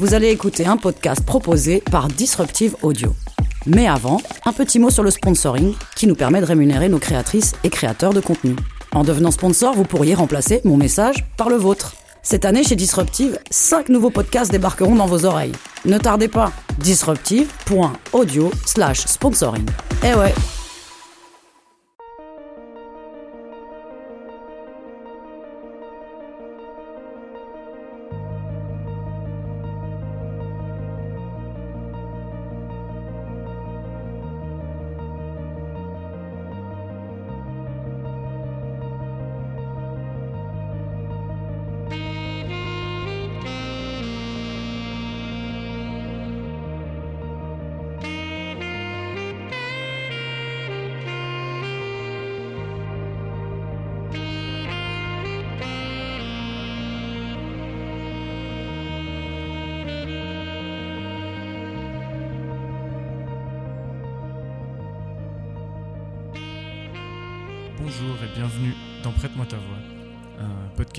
vous allez écouter un podcast proposé par Disruptive Audio. Mais avant, un petit mot sur le sponsoring qui nous permet de rémunérer nos créatrices et créateurs de contenu. En devenant sponsor, vous pourriez remplacer mon message par le vôtre. Cette année, chez Disruptive, 5 nouveaux podcasts débarqueront dans vos oreilles. Ne tardez pas, disruptive.audio slash sponsoring. Eh ouais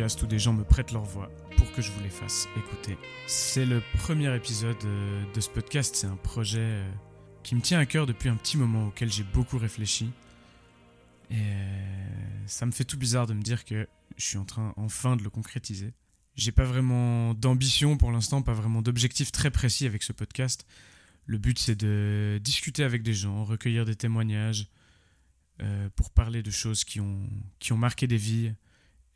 où des gens me prêtent leur voix pour que je vous les fasse écouter. C'est le premier épisode euh, de ce podcast, c'est un projet euh, qui me tient à cœur depuis un petit moment auquel j'ai beaucoup réfléchi. Et euh, ça me fait tout bizarre de me dire que je suis en train enfin de le concrétiser. J'ai pas vraiment d'ambition pour l'instant, pas vraiment d'objectif très précis avec ce podcast. Le but c'est de discuter avec des gens, recueillir des témoignages, pour parler de choses qui ont, qui ont marqué des vies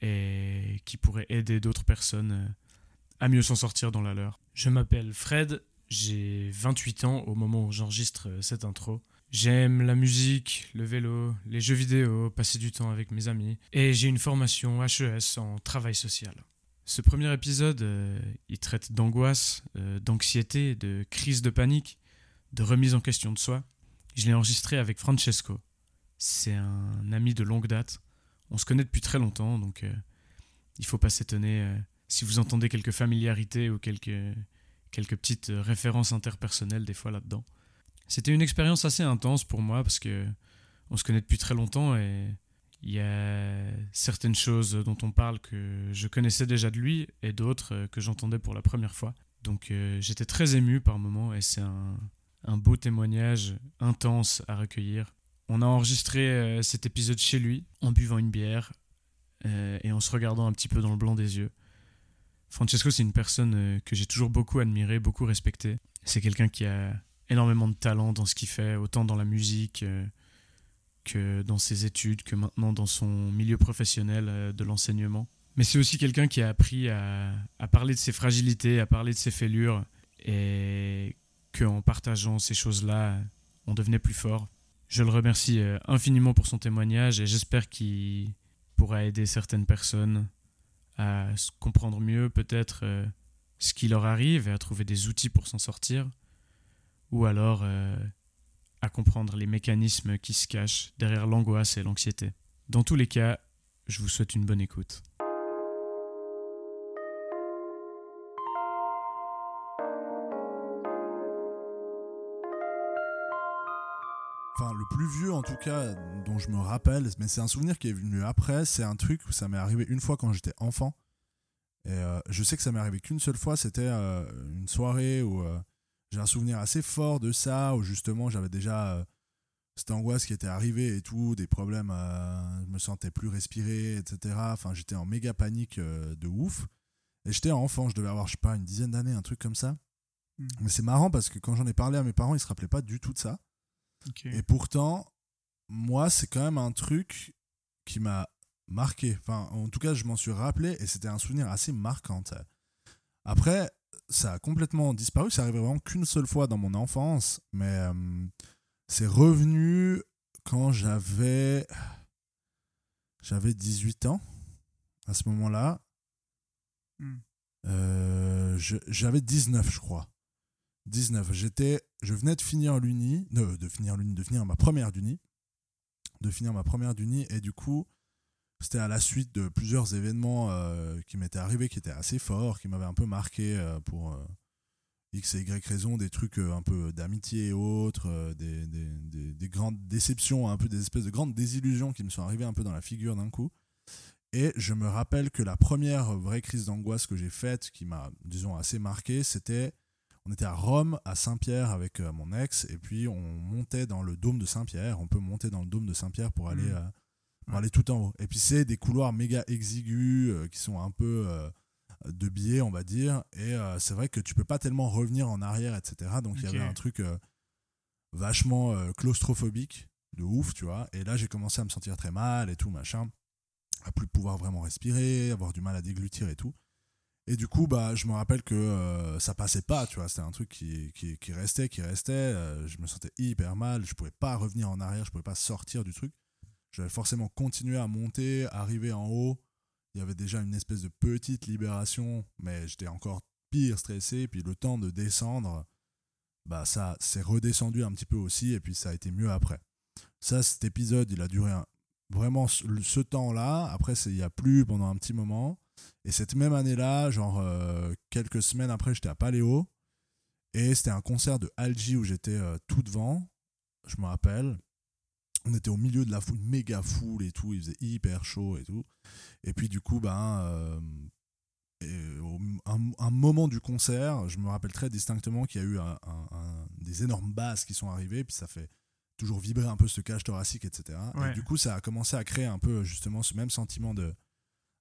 et qui pourraient aider d'autres personnes euh, à mieux s'en sortir dans la leur. Je m'appelle Fred, j'ai 28 ans au moment où j'enregistre euh, cette intro. J'aime la musique, le vélo, les jeux vidéo, passer du temps avec mes amis, et j'ai une formation HES en travail social. Ce premier épisode, il traite d'angoisse, d'anxiété, de crise de panique, de remise en question de soi. Je l'ai enregistré avec Francesco, c'est un ami de longue date. On se connaît depuis très longtemps, donc il euh, il faut pas s'étonner euh, si vous entendez quelques familiarités ou quelques, quelques petites euh, références interpersonnelles des fois là-dedans. C'était une expérience assez intense pour moi parce que on se connaît depuis très longtemps et il y a certaines choses dont on parle que je connaissais déjà de lui et d'autres que j'entendais pour la première fois. Donc j'étais très ému par moments et c'est un beau témoignage intense à recueillir on a enregistré euh, cet épisode chez lui, en buvant une bière euh, et en se regardant un petit peu dans le blanc des yeux. Francesco, c'est une personne euh, que j'ai toujours beaucoup admiré, beaucoup respecté. C'est quelqu'un qui a énormément de talent dans ce qu'il fait, autant dans la musique que dans ses études, que maintenant dans son milieu professionnel de l'enseignement. Mais c'est aussi quelqu'un qui a appris à, à, parler de ses fragilités, à parler de ses fêlures, et qu'en partageant ces choses-là, on devenait plus fort. Je le remercie euh, infiniment pour son témoignage et j'espère qu'il pourra aider certaines personnes à comprendre mieux peut-être euh, ce qui leur arrive et à trouver des outils pour s'en sortir, ou alors euh, à comprendre les mécanismes qui se cachent derrière l'angoisse et l'anxiété. Dans tous les cas, je vous souhaite une bonne écoute. Le plus vieux en tout cas dont je me rappelle, mais c'est un souvenir qui est venu après, c'est un truc où ça m'est arrivé une fois quand j'étais enfant. Et euh, je sais que ça m'est arrivé qu'une seule fois, c'était euh, une soirée où euh, j'ai un souvenir assez fort de ça, où justement j'avais déjà cette angoisse qui était arrivée et tout, des problèmes, je me sentais plus respirer, etc. Enfin, j'étais en méga panique de ouf. Et j'étais enfant, je devais avoir, je sais pas, une dizaine d'années, un truc comme ça. Hmm. Mais c'est marrant parce que quand j'en ai parlé à mes parents, ils se rappelaient pas du tout de ça. Et pourtant, moi, c'est quand même un truc qui m'a marqué. Enfin, en tout cas, je m'en suis rappelé et c'était un souvenir assez marquant. Après, ça a complètement disparu. Ça arrive vraiment qu'une seule fois dans mon enfance, mais euh, c'est revenu quand j'avais j'avais 18 ans à ce moment-là. Hmm. Euh, j'avais 19, je crois. 19. J'étais, je venais de finir l'uni, de, de, finir de finir ma première d'uni, de finir ma première d'uni, et du coup, c'était à la suite de plusieurs événements euh, qui m'étaient arrivés, qui étaient assez forts, qui m'avaient un peu marqué euh, pour euh, X et Y raisons, des trucs un peu d'amitié et autres, des, des, des, grandes déceptions, un peu des espèces de grandes désillusions qui me sont arrivées un peu dans la figure d'un coup. Et je me rappelle que la première vraie crise d'angoisse que j'ai faite, qui m'a, disons, assez marqué, c'était on était à Rome, à Saint-Pierre avec euh, mon ex, et puis on montait dans le dôme de Saint-Pierre. On peut monter dans le dôme de Saint-Pierre pour aller, Mhm. euh, pour aller tout en haut. Et puis c'est des couloirs méga exigus euh, qui sont un peu de biais, on va dire. Et c'est vrai que tu peux pas tellement revenir en arrière, etc. Donc il y avait un truc vachement claustrophobique, de ouf, tu vois. Et là j'ai commencé à me sentir très mal et tout, machin. À plus pouvoir vraiment respirer, avoir du mal à déglutir et tout. Et du coup, bah, je me rappelle que euh, ça passait pas, tu vois. C'était un truc qui, qui, restait, qui restait. Euh, je me sentais hyper mal. Je pouvais pas revenir en arrière, je pouvais pas sortir du truc. Je devais forcément continuer à monter, arriver en haut. Il y avait déjà une espèce de petite libération, mais j'étais encore pire stressé. Puis le temps de descendre, bah, ça s'est redescendu un petit peu aussi. Et puis ça a été mieux après. Ça, cet épisode, il a duré vraiment ce, temps-là. Après, il y a plus pendant un petit moment. Et cette même année-là, genre euh, quelques semaines après, j'étais à Paléo. Et c'était un concert de Algie où j'étais euh, tout devant. Je me rappelle. On était au milieu de la foule, méga foule et tout. Il faisait hyper chaud et tout. Et puis du coup, ben, euh, et au- un, un moment du concert, je me rappelle très distinctement qu'il y a eu un- un- un- des énormes basses qui sont arrivées. Puis ça fait toujours vibrer un peu ce cage thoracique, etc. Ouais. Et du coup, ça a commencé à créer un peu justement ce même sentiment de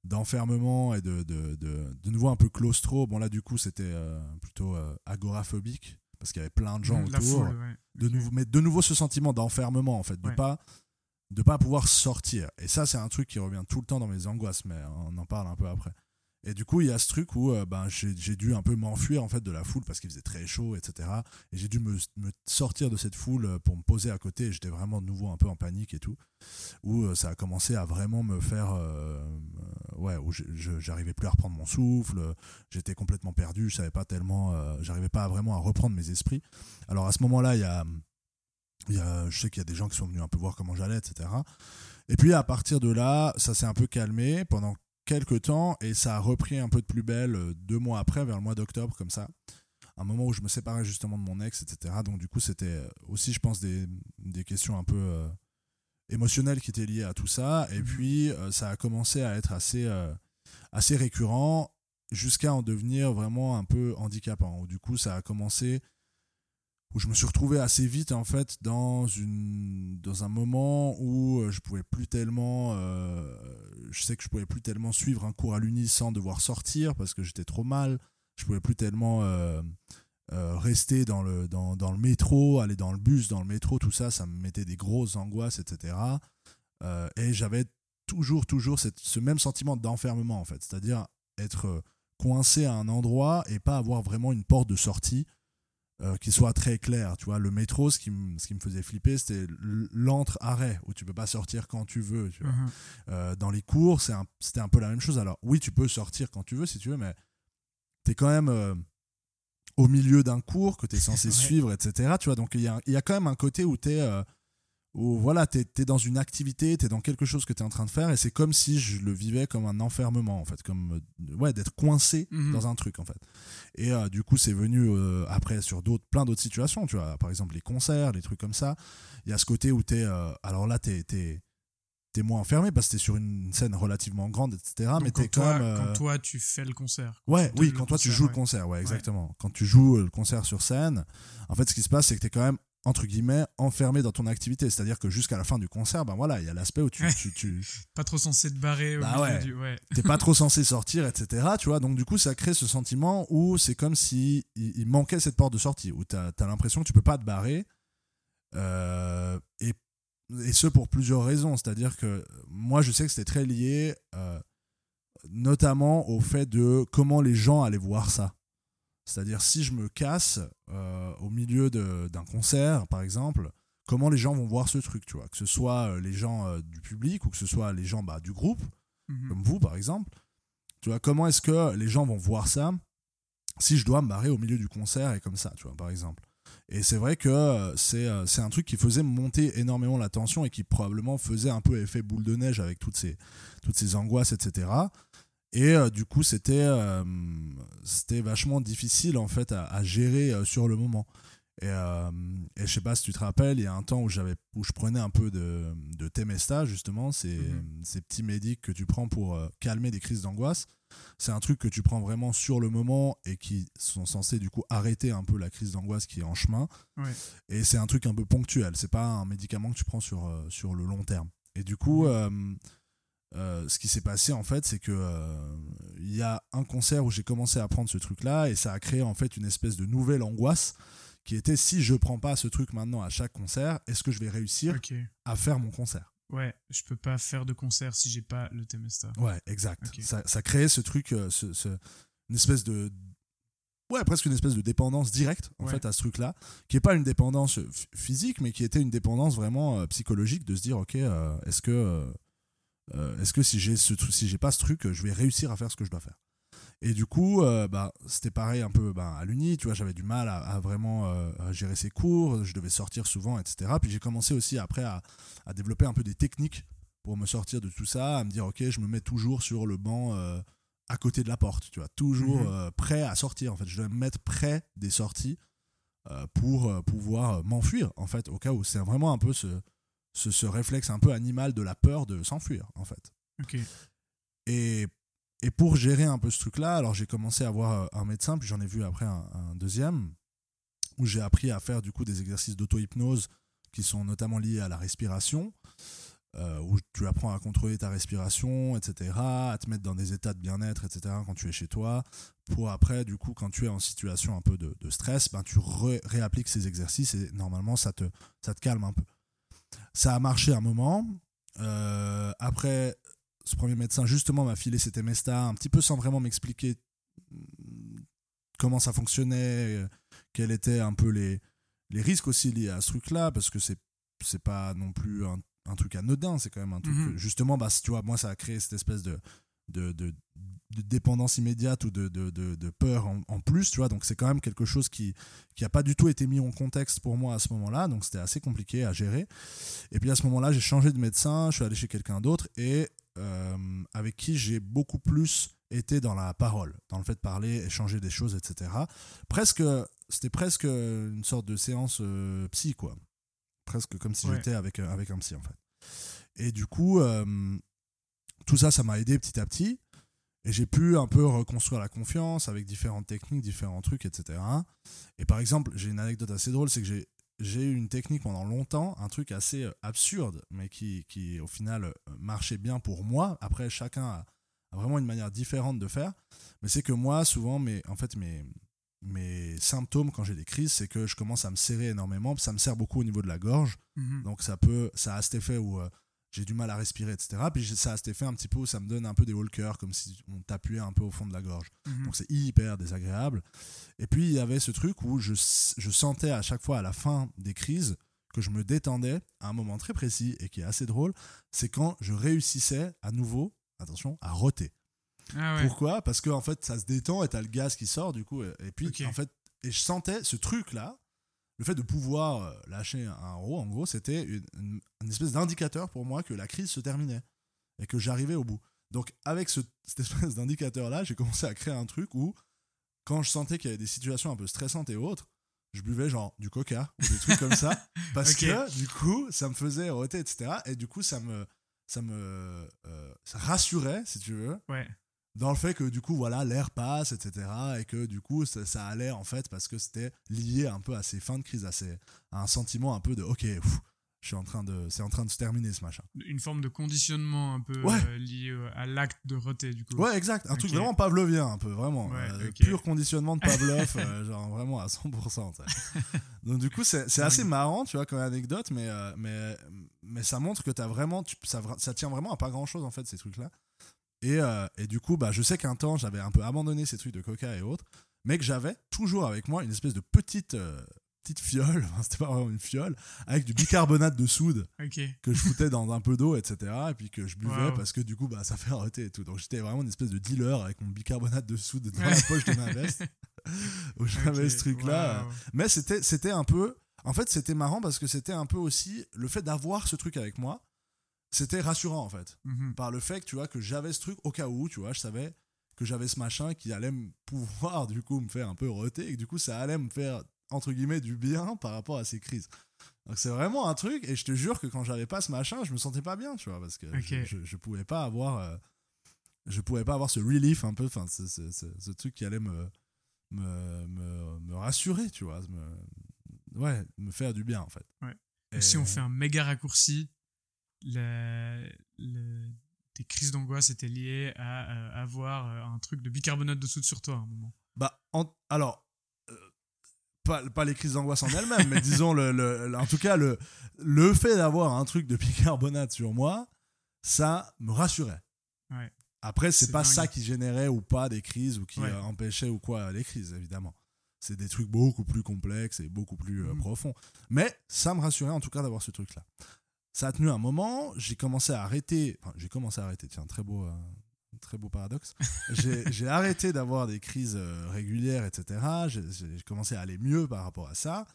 d'enfermement et de, de, de, de nouveau un peu claustro. Bon là du coup c'était euh, plutôt euh, agoraphobique parce qu'il y avait plein de gens la autour. foule, ouais. De nouveau, mais de nouveau ce sentiment d'enfermement en fait, de Ouais. pas de pas pouvoir sortir. Et ça c'est un truc qui revient tout le temps dans mes angoisses, mais on en parle un peu après. Et du coup il y a ce truc où euh, ben, j'ai dû un peu m'enfuir en fait de la foule parce qu'il faisait très chaud, etc. Et j'ai dû me, sortir de cette foule euh, pour me poser à côté. J'étais vraiment de nouveau un peu en panique et tout. Où euh, ça a commencé à vraiment me faire ouais où j'arrivais plus à reprendre mon souffle. J'étais complètement perdu. Je savais pas tellement j'arrivais pas vraiment à reprendre mes esprits. Alors à ce moment là il y a, y a je sais qu'il y a des gens qui sont venus un peu voir comment j'allais etc et puis à partir de là ça s'est un peu calmé. Pendant quelques temps et ça a repris un peu de plus belle euh, deux mois après vers le mois d'octobre comme ça. Un moment où je me séparais justement de mon ex etc donc du coup c'était aussi je pense des, des questions un peu euh, émotionnelles qui étaient liées à tout ça. Et Mhm. puis euh, ça a commencé à être assez euh, assez récurrent jusqu'à en devenir vraiment un peu handicapant. Du coup ça a commencé où je me suis retrouvé assez vite en fait dans une dans un moment où euh, je pouvais plus tellement euh, je sais que je pouvais plus tellement suivre un cours à l'uni sans devoir sortir parce que j'étais trop mal. Je pouvais plus tellement euh, rester dans le dans, dans le métro aller dans le bus dans le métro tout ça ça me mettait des grosses angoisses etc et j'avais toujours toujours cette- ce même sentiment d'enfermement en fait. C'est-à-dire être coincé à un endroit et pas avoir vraiment une porte de sortie euh, qui soit très claire. Tu vois, le métro, ce qui, me- ce qui me faisait flipper, c'était l'entre-arrêt où tu peux pas sortir quand tu veux. Tu vois. Mhm. Euh, dans les cours, c'est un- c'était un, peu la même chose. Alors, oui, tu peux sortir quand tu veux, si tu veux, mais tu es quand même euh, au milieu d'un cours que tu es censé Ouais. suivre, etc. Tu vois, donc il y a, il y a quand même un côté où tu es. Où voilà, tu es, dans une activité, tu es dans quelque chose que tu es en train de faire, et c'est comme si je le vivais comme un enfermement, en fait, comme euh, ouais, d'être coincé Mhm. dans un truc, en fait. Et euh, du coup, c'est venu euh, après sur d'autres, plein d'autres situations, tu vois, par exemple les concerts, les trucs comme ça. Il y a ce côté où tu es. alors là, tu es, t'es moins enfermé parce que t'es sur une scène relativement grande, etc. Donc mais quand t'es quand toi, même. quand toi, tu fais le concert. Ouais, tu oui, quand toi tu joues ouais. le concert, ouais, exactement. Quand tu joues le concert sur scène, en fait, ce qui se passe, c'est que t'es quand même entre guillemets enfermé dans ton activité. C'est-à-dire que jusqu'à la fin du concert, ben voilà, il y a l'aspect où tu, Ouais. tu, tu Pas trop censé te barrer Bah ouais. du. Ouais. t'es pas trop censé sortir, etc. Tu vois, donc du coup, ça crée ce sentiment où c'est comme si il, il manquait cette porte de sortie, où t'as as, l'impression que tu peux pas te barrer, euh, et, et ce pour plusieurs raisons. C'est-à-dire que moi, je sais que c'était très lié, euh, notamment au fait de comment les gens allaient voir ça. C'est-à-dire si je me casse euh, au milieu d'un concert, par exemple, comment les gens vont voir ce truc, tu vois, que ce soit euh, les gens euh, du public ou que ce soit les gens bah, du groupe Mhm. comme vous par exemple. Tu vois, comment est-ce que les gens vont voir ça si je dois me barrer au milieu du concert et comme ça, tu vois, par exemple? Et c'est vrai que c'est c'est un truc qui faisait monter énormément la tension et qui probablement faisait un peu effet boule de neige avec toutes ces, toutes ces angoisses, etc. Et euh, du coup, c'était euh, c'était vachement difficile en fait à, à gérer euh, sur le moment. Et, euh, et je sais pas si tu te rappelles, il y a un temps où, j'avais, où je prenais un peu de, de Temesta, justement, ces, Mhm. ces petits médics que tu prends pour euh, calmer des crises d'angoisse. C'est un truc que tu prends vraiment sur le moment et qui sont censés du coup arrêter un peu la crise d'angoisse qui est en chemin. Et c'est un truc un peu ponctuel, c'est pas un médicament que tu prends sur, euh, sur le long terme. Et du coup, Mhm. Euh, ce qui s'est passé en fait, c'est que euh, il y a un concert où j'ai commencé à prendre ce truc-là et ça a créé en fait une espèce de nouvelle angoisse qui était si je prends pas ce truc maintenant à chaque concert, est-ce que je vais réussir à faire mon concert? Ouais, je peux pas faire de concert si j'ai pas le Temesta. Ouais, exact. Ça, ça créait ce truc, euh, ce, ce- une espèce de. Ouais, presque une espèce de dépendance directe, en Ouais. fait, à ce truc-là, qui est pas une dépendance ph- physique, mais qui était une dépendance vraiment psychologique, de se dire, ok, est-ce que, euh, est-ce que si j'ai ce si j'ai pas ce truc, je vais réussir à faire ce que je dois faire? Et du coup, euh, bah, c'était pareil un peu bah, à l'Uni, tu vois, j'avais du mal à, à vraiment euh, à gérer ses cours, je devais sortir souvent, etc. Puis j'ai commencé aussi après à, à développer un peu des techniques pour me sortir de tout ça, à me dire, ok, je me mets toujours sur le banc euh, à côté de la porte, tu vois, toujours euh, prêt à sortir, en fait. Je dois me mettre près des sorties pour pouvoir m'enfuir, en fait, au cas où. C'est vraiment un peu ce, ce, ce réflexe un peu animal de la peur de s'enfuir, en fait. Et, et pour gérer un peu ce truc-là, alors j'ai commencé à voir euh, un médecin, puis j'en ai vu après un, un deuxième, où j'ai appris à faire du coup des exercices d'auto-hypnose qui sont notamment liés à la respiration, euh, où tu apprends à contrôler ta respiration, etc., à te mettre dans des états de bien-être, etc., quand tu es chez toi, pour après, du coup, quand tu es en situation un peu de, de stress, ben, tu ré- réappliques ces exercices et normalement, ça te, ça te calme un peu. Ça a marché un moment. Euh, après, ce premier médecin, justement, m'a filé cet Temesta, un petit peu sans vraiment m'expliquer mm, comment ça fonctionnait, euh, quels étaient un peu les, les risques aussi liés à ce truc-là, parce que c'est c'est pas non plus un, un truc anodin, c'est quand même un truc. Mhm. Justement, bah, tu vois, moi, ça a créé cette espèce de, de, de, de dépendance immédiate ou de, de, de, de peur en, en plus, tu vois. Donc, c'est quand même quelque chose qui qui a pas du tout été mis en contexte pour moi à ce moment-là, donc c'était assez compliqué à gérer. Et puis à ce moment-là, j'ai changé de médecin, je suis allé chez quelqu'un d'autre et euh, avec qui j'ai beaucoup plus été dans la parole, dans le fait de parler, échanger des choses, etc. Presque, c'était presque une sorte de séance euh, psy, quoi. Presque comme si Ouais. j'étais avec, euh, avec un psy, en fait. Et du coup, euh, tout ça, ça m'a aidé petit à petit. Et j'ai pu un peu reconstruire la confiance avec différentes techniques, différents trucs, etc. Et par exemple, j'ai une anecdote assez drôle, c'est que j'ai j'ai eu une technique pendant longtemps, un truc assez euh, absurde, mais qui, qui au final euh, marchait bien pour moi. Après, chacun a, vraiment une manière différente de faire. Mais c'est que moi, souvent, mes, en fait, mes, mes symptômes quand j'ai des crises, c'est que je commence à me serrer énormément. Ça me serre beaucoup au niveau de la gorge. Mhm. Donc ça peut, ça a cet effet où euh, j'ai du mal à respirer, etc. Puis ça a cet effet un petit peu où ça me donne un peu des cœur, comme si on t'appuyait un peu au fond de la gorge. Mhm. Donc c'est hyper désagréable. Et puis il y avait ce truc où je, je sentais à chaque fois à la fin des crises que je me détendais à un moment très précis et qui est assez drôle, c'est quand je réussissais à nouveau, attention, à roter. Ah ouais. Pourquoi? Parce que en fait ça se détend et t'as le gaz qui sort du coup. Et, et puis en fait, et je sentais ce truc là, le fait de pouvoir euh, lâcher un euro, en gros, c'était une, une- une espèce d'indicateur pour moi que la crise se terminait et que j'arrivais au bout. Donc avec ce, cette espèce d'indicateur là, j'ai commencé à créer un truc où quand je sentais qu'il y avait des situations un peu stressantes et autres, je buvais genre du coca ou des trucs comme ça parce que du coup ça me faisait roter etc et du coup ça me ça me euh, ça rassurait si tu veux Ouais. Dans le fait que du coup voilà l'air passe etc et que du coup ça, ça allait en fait parce que c'était lié un peu à ces fins de crise à, ces- à un sentiment un peu de ok pff, je suis en train de c'est en train de se terminer ce machin Une forme de conditionnement un peu Ouais. euh, lié euh, à l'acte de roter, du coup. ouais exact un truc vraiment pavlovien un peu vraiment Ouais, euh, pur conditionnement de Pavlov euh, genre vraiment à 100% tu sais. donc du coup c'est assez marrant tu vois comme anecdote mais mais mais ça montre que t'as vraiment tu- ça, ça tient vraiment à pas grand chose en fait ces trucs là et, euh, et du coup bah je sais qu'un temps j'avais un peu abandonné ces trucs de coca et autres mais que j'avais toujours avec moi une espèce de petite euh, petite fiole enfin, c'était pas vraiment une fiole avec du bicarbonate de soude que je foutais dans un peu d'eau etc et puis que je buvais Wow. parce que du coup bah ça fait arrêter et tout. Donc j'étais vraiment une espèce de dealer avec mon bicarbonate de soude dans la poche de ma veste. Où j'avais ce truc là Waouh. mais c'était un peu en fait c'était marrant parce que c'était un peu aussi le fait d'avoir ce truc avec moi c'était rassurant en fait Mhm. par le fait que tu vois que j'avais ce truc au cas où tu vois je savais que j'avais ce machin qui allait me pouvoir du coup me faire un peu roter et que du coup ça allait me faire entre guillemets, du bien par rapport à ces crises. Donc c'est vraiment un truc, et je te jure que quand j'avais pas ce machin, je me sentais pas bien, tu vois, parce que je, je, je, pouvais pas avoir, euh, je pouvais pas avoir ce relief un peu, enfin, ce, ce, ce, truc qui allait me, me, me, me rassurer, tu vois, me, ouais, me faire du bien en fait. Ouais. Et si on fait un méga raccourci, le, le, tes crises d'angoisse étaient liées à euh, avoir euh, un truc de bicarbonate de soude sur toi à un moment. Bah, alors, euh, pas, pas, les crises d'angoisse en elles-mêmes, mais disons, le, le, en tout cas, le, le fait d'avoir un truc de bicarbonate sur moi, ça me rassurait. Ouais. Après, c'est pas ça qui générait ou pas des crises ou qui empêchait ou quoi les crises, évidemment. C'est des trucs beaucoup plus complexes et beaucoup plus mmh. profonds. Mais ça me rassurait en tout cas d'avoir ce truc-là. Ça a tenu un moment, j'ai commencé à arrêter, enfin j'ai commencé à arrêter, tiens, très beau, euh, très beau paradoxe. j'ai arrêté d'avoir des crises euh, régulières, etc. J'ai commencé à aller mieux par rapport à ça.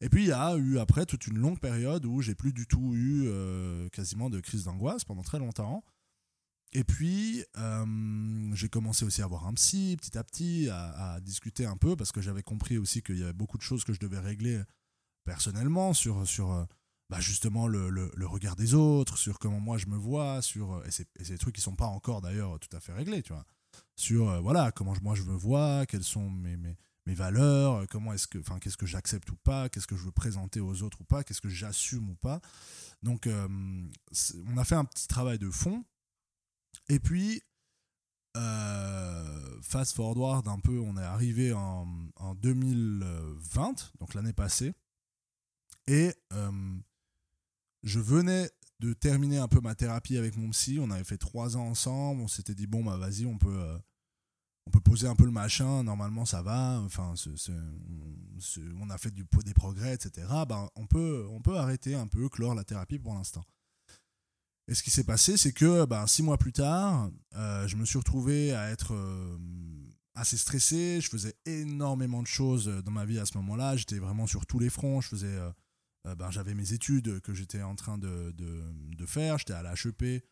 Et puis il y a eu après toute une longue période où j'ai plus du tout eu euh, quasiment de crise d'angoisse pendant très longtemps. Et puis, j'ai commencé aussi à avoir un psy petit à petit, à, à discuter un peu, parce que j'avais compris aussi qu'il y avait beaucoup de choses que je devais régler personnellement sur, sur bah justement le, le, regard des autres, sur comment moi je me vois, sur euh, et c'est des trucs qui sont pas encore d'ailleurs tout à fait réglés, tu vois. Sur euh, voilà comment moi je me vois, quelles sont mes, mes, valeurs, euh, comment est-ce que enfin qu'est-ce que j'accepte ou pas, qu'est-ce que je veux présenter aux autres ou pas, qu'est-ce que j'assume ou pas. Donc on a fait un petit travail de fond. Et puis fast forward un peu, on est arrivé en, en 2020, donc l'année passée. Et je venais de terminer un peu ma thérapie avec mon psy. On avait fait trois ans ensemble. On s'était dit, bon, bah vas-y, on peut, euh, on peut poser un peu le machin. Normalement, ça va. Enfin, on a fait des progrès, etc. Bah, on, peut, on peut arrêter un peu, clore la thérapie pour l'instant. Et ce qui s'est passé, c'est que bah, six mois plus tard, euh, je me suis retrouvé à être euh, assez stressé. Je faisais énormément de choses dans ma vie à ce moment-là. J'étais vraiment sur tous les fronts. Je faisais ben, j'avais mes études que j'étais en train de, de, de faire. J'étais à la HEP,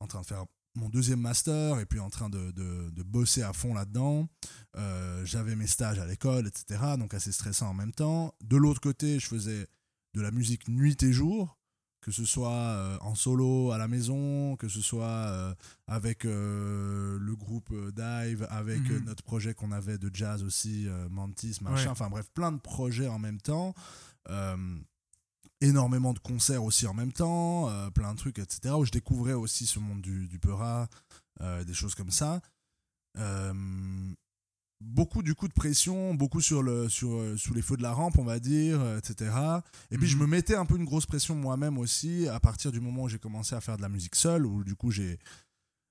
en train de faire mon deuxième master et puis en train de, de bosser à fond là-dedans. Euh, j'avais mes stages à l'école, etc. Donc assez stressant en même temps. De l'autre côté, je faisais de la musique nuit et jour, que ce soit euh, en solo à la maison, que ce soit avec le groupe Dive, avec mhm. notre projet qu'on avait de jazz aussi, Mantis, machin. Enfin bref, plein de projets en même temps énormément de concerts aussi en même temps, euh, plein de trucs, etc. Où je découvrais aussi ce monde du, du Peura, euh, des choses comme ça. Euh, beaucoup du coup de pression, beaucoup sur le, sur, sous les feux de la rampe, on va dire, etc. Et puis je mhm. me mettais un peu une grosse pression moi-même aussi à partir du moment où j'ai commencé à faire de la musique seule, où du coup j'ai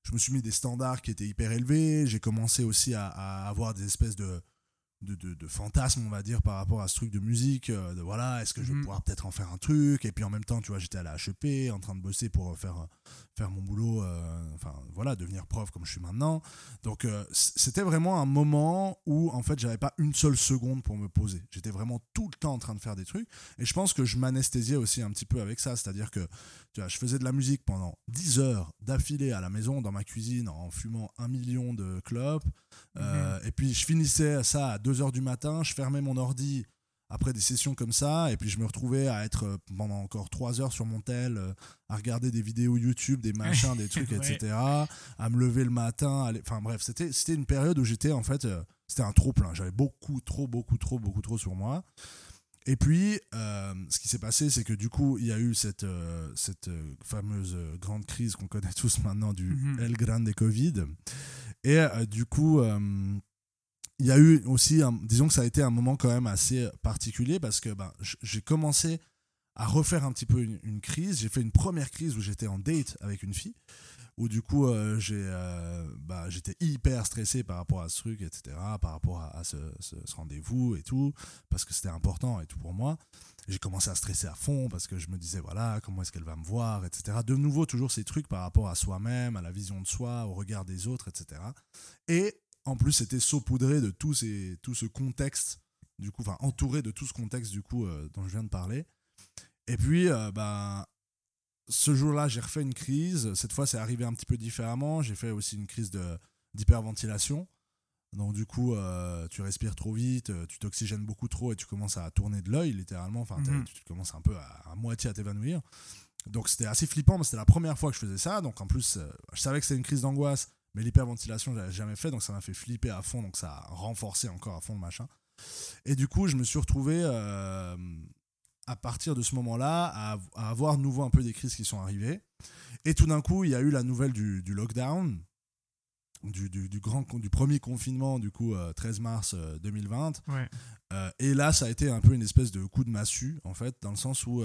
je me suis mis des standards qui étaient hyper élevés. J'ai commencé aussi à, avoir des espèces de, de, de, de, fantasme, on va dire, par rapport à ce truc de musique. Euh, de voilà, est-ce que je vais mhm. pouvoir peut-être en faire un truc? Et puis en même temps, tu vois, j'étais à la HEP en train de bosser pour faire, faire mon boulot, euh, enfin voilà, devenir prof comme je suis maintenant. Donc euh, c'était vraiment un moment où en fait, j'avais pas une seule seconde pour me poser. J'étais vraiment tout le temps en train de faire des trucs. Et je pense que je m'anesthésiais aussi un petit peu avec ça. C'est-à-dire que tu vois, je faisais de la musique pendant 10 heures d'affilée à la maison, dans ma cuisine, en fumant un million de clopes. Mhm. Et puis je finissais ça à 2 2h du matin, je fermais mon ordi après des sessions comme ça, et puis je me retrouvais à être euh, pendant encore 3 heures sur mon tel, euh, à regarder des vidéos YouTube, des machins, des trucs, etc., à me lever le matin, enfin bref, c'était, c'était une période où j'étais en fait, euh, c'était un trop plein, j'avais beaucoup, trop, beaucoup, trop, beaucoup, trop sur moi. Et puis, ce qui s'est passé, c'est que du coup, il y a eu cette, cette fameuse grande crise qu'on connaît tous maintenant du mm El Grande Covid. Et du coup, il y a eu aussi, disons que ça a été un moment quand même assez particulier parce que ben, j'ai commencé à refaire un petit peu une, crise. J'ai fait une première crise où j'étais en date avec une fille, où du coup euh, j'ai, euh, bah, j'étais hyper stressé par rapport à ce truc, etc., par rapport à, ce, rendez-vous et tout, parce que c'était important et tout pour moi. J'ai commencé à stresser à fond parce que je me disais, voilà, comment est-ce qu'elle va me voir, etc. De nouveau, toujours ces trucs par rapport à soi-même, à la vision de soi, au regard des autres, etc. Et en plus, c'était saupoudré de tout, ces, tout ce contexte, du coup, enfin, entouré de tout ce contexte, du coup, euh, dont je viens de parler. Et puis, euh, bah, ce jour-là, j'ai refait une crise. Cette fois, c'est arrivé un petit peu différemment. J'ai fait aussi une crise d'hyperventilation. Donc du coup, euh, tu respires trop vite, tu t'oxygènes beaucoup trop et tu commences à tourner de l'œil littéralement. Enfin, Mhm. tu commences un peu à, à moitié à t'évanouir. Donc c'était assez flippant, mais c'était la première fois que je faisais ça. Donc en plus, euh, je savais que c'était une crise d'angoisse, mais l'hyperventilation, je l'avais jamais fait, donc ça m'a fait flipper à fond. Donc ça a renforcé encore à fond le machin. Et du coup, je me suis retrouvé euh, à partir de ce moment-là à, à avoir nouveau un peu des crises qui sont arrivées. Et tout d'un coup, il y a eu la nouvelle du, du lockdown, du, du, du grand, du premier confinement, du coup, euh, 13 mars euh, 2020. Ouais. Euh, et là, ça a été un peu une espèce de coup de massue, en fait, dans le sens où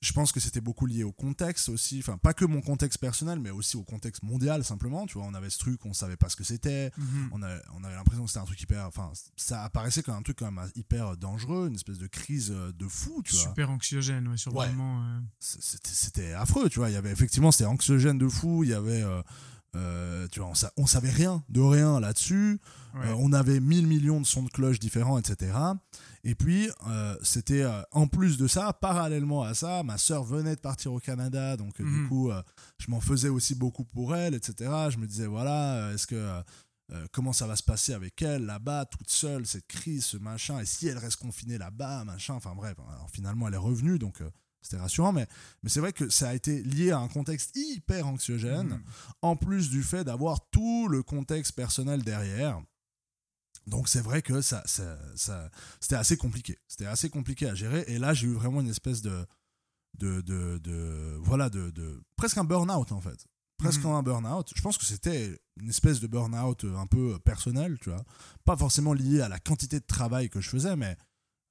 je pense que c'était beaucoup lié au contexte aussi, enfin, pas que mon contexte personnel, mais aussi au contexte mondial, simplement. Tu vois, on avait ce truc, on savait pas ce que c'était, Mhm. on, avait l'impression que c'était un truc hyper. Enfin, ça apparaissait comme un truc quand même hyper dangereux, une espèce de crise euh, de fou, tu vois. Super anxiogène, ouais, sur Ouais. euh, C'était c'était affreux, tu vois. Il y avait effectivement, c'était anxiogène de fou, il y avait. euh, euh, tu vois, on, sa- on savait rien de rien là-dessus. ouais. Euh, on avait 1000 millions de sons de cloche différents, etc. Et puis, euh, c'était euh, en plus de ça, parallèlement à ça, ma sœur venait de partir au Canada, donc euh, Mhm. du coup, euh, je m'en faisais aussi beaucoup pour elle, etc. Je me disais, voilà, est-ce que. comment ça va se passer avec elle là-bas, toute seule, cette crise, ce machin, et si elle reste confinée là-bas, machin, enfin bref, alors finalement elle est revenue, donc c'était rassurant, mais, mais c'est vrai que ça a été lié à un contexte hyper anxiogène, Mhm. en plus du fait d'avoir tout le contexte personnel derrière. Donc c'est vrai que ça, ça, ça- c'était assez compliqué. C'était assez compliqué à gérer. Et là, j'ai eu vraiment une espèce de, de, de, de- voilà, de, de presque un burn-out en fait. Presque Mhm. un burn-out. Je pense que c'était une espèce de burn-out un peu personnel, tu vois. Pas forcément lié à la quantité de travail que je faisais, mais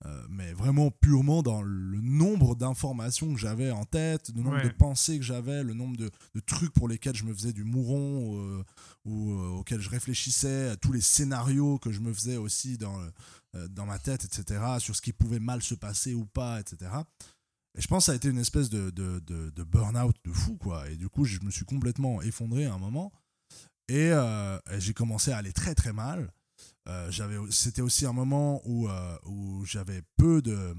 euh, mais vraiment purement dans le nombre d'informations que j'avais en tête, le nombre Ouais. de pensées que j'avais, le nombre de, de trucs pour lesquels je me faisais du mouron euh, ou euh, auxquels je réfléchissais, à tous les scénarios que je me faisais aussi dans, euh, dans ma tête, etc., sur ce qui pouvait mal se passer ou pas, etc. Et je pense que ça a été une espèce de, de, de, de burn-out de fou, quoi. Et du coup, je me suis complètement effondré à un moment. Et, euh, et j'ai commencé à aller très très mal. Euh, j'avais, c'était aussi un moment où, euh, où j'avais peu de,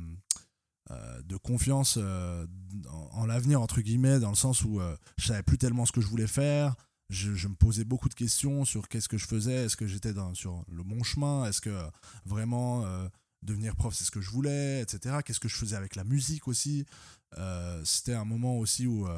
euh, de confiance en, en l'avenir, entre guillemets, dans le sens où je savais plus tellement ce que je voulais faire. Je, me posais beaucoup de questions sur qu'est-ce que je faisais, est-ce que j'étais sur le bon chemin, est-ce que vraiment devenir prof c'est ce que je voulais, etc. Qu'est-ce que je faisais avec la musique aussi? C'était un moment aussi où,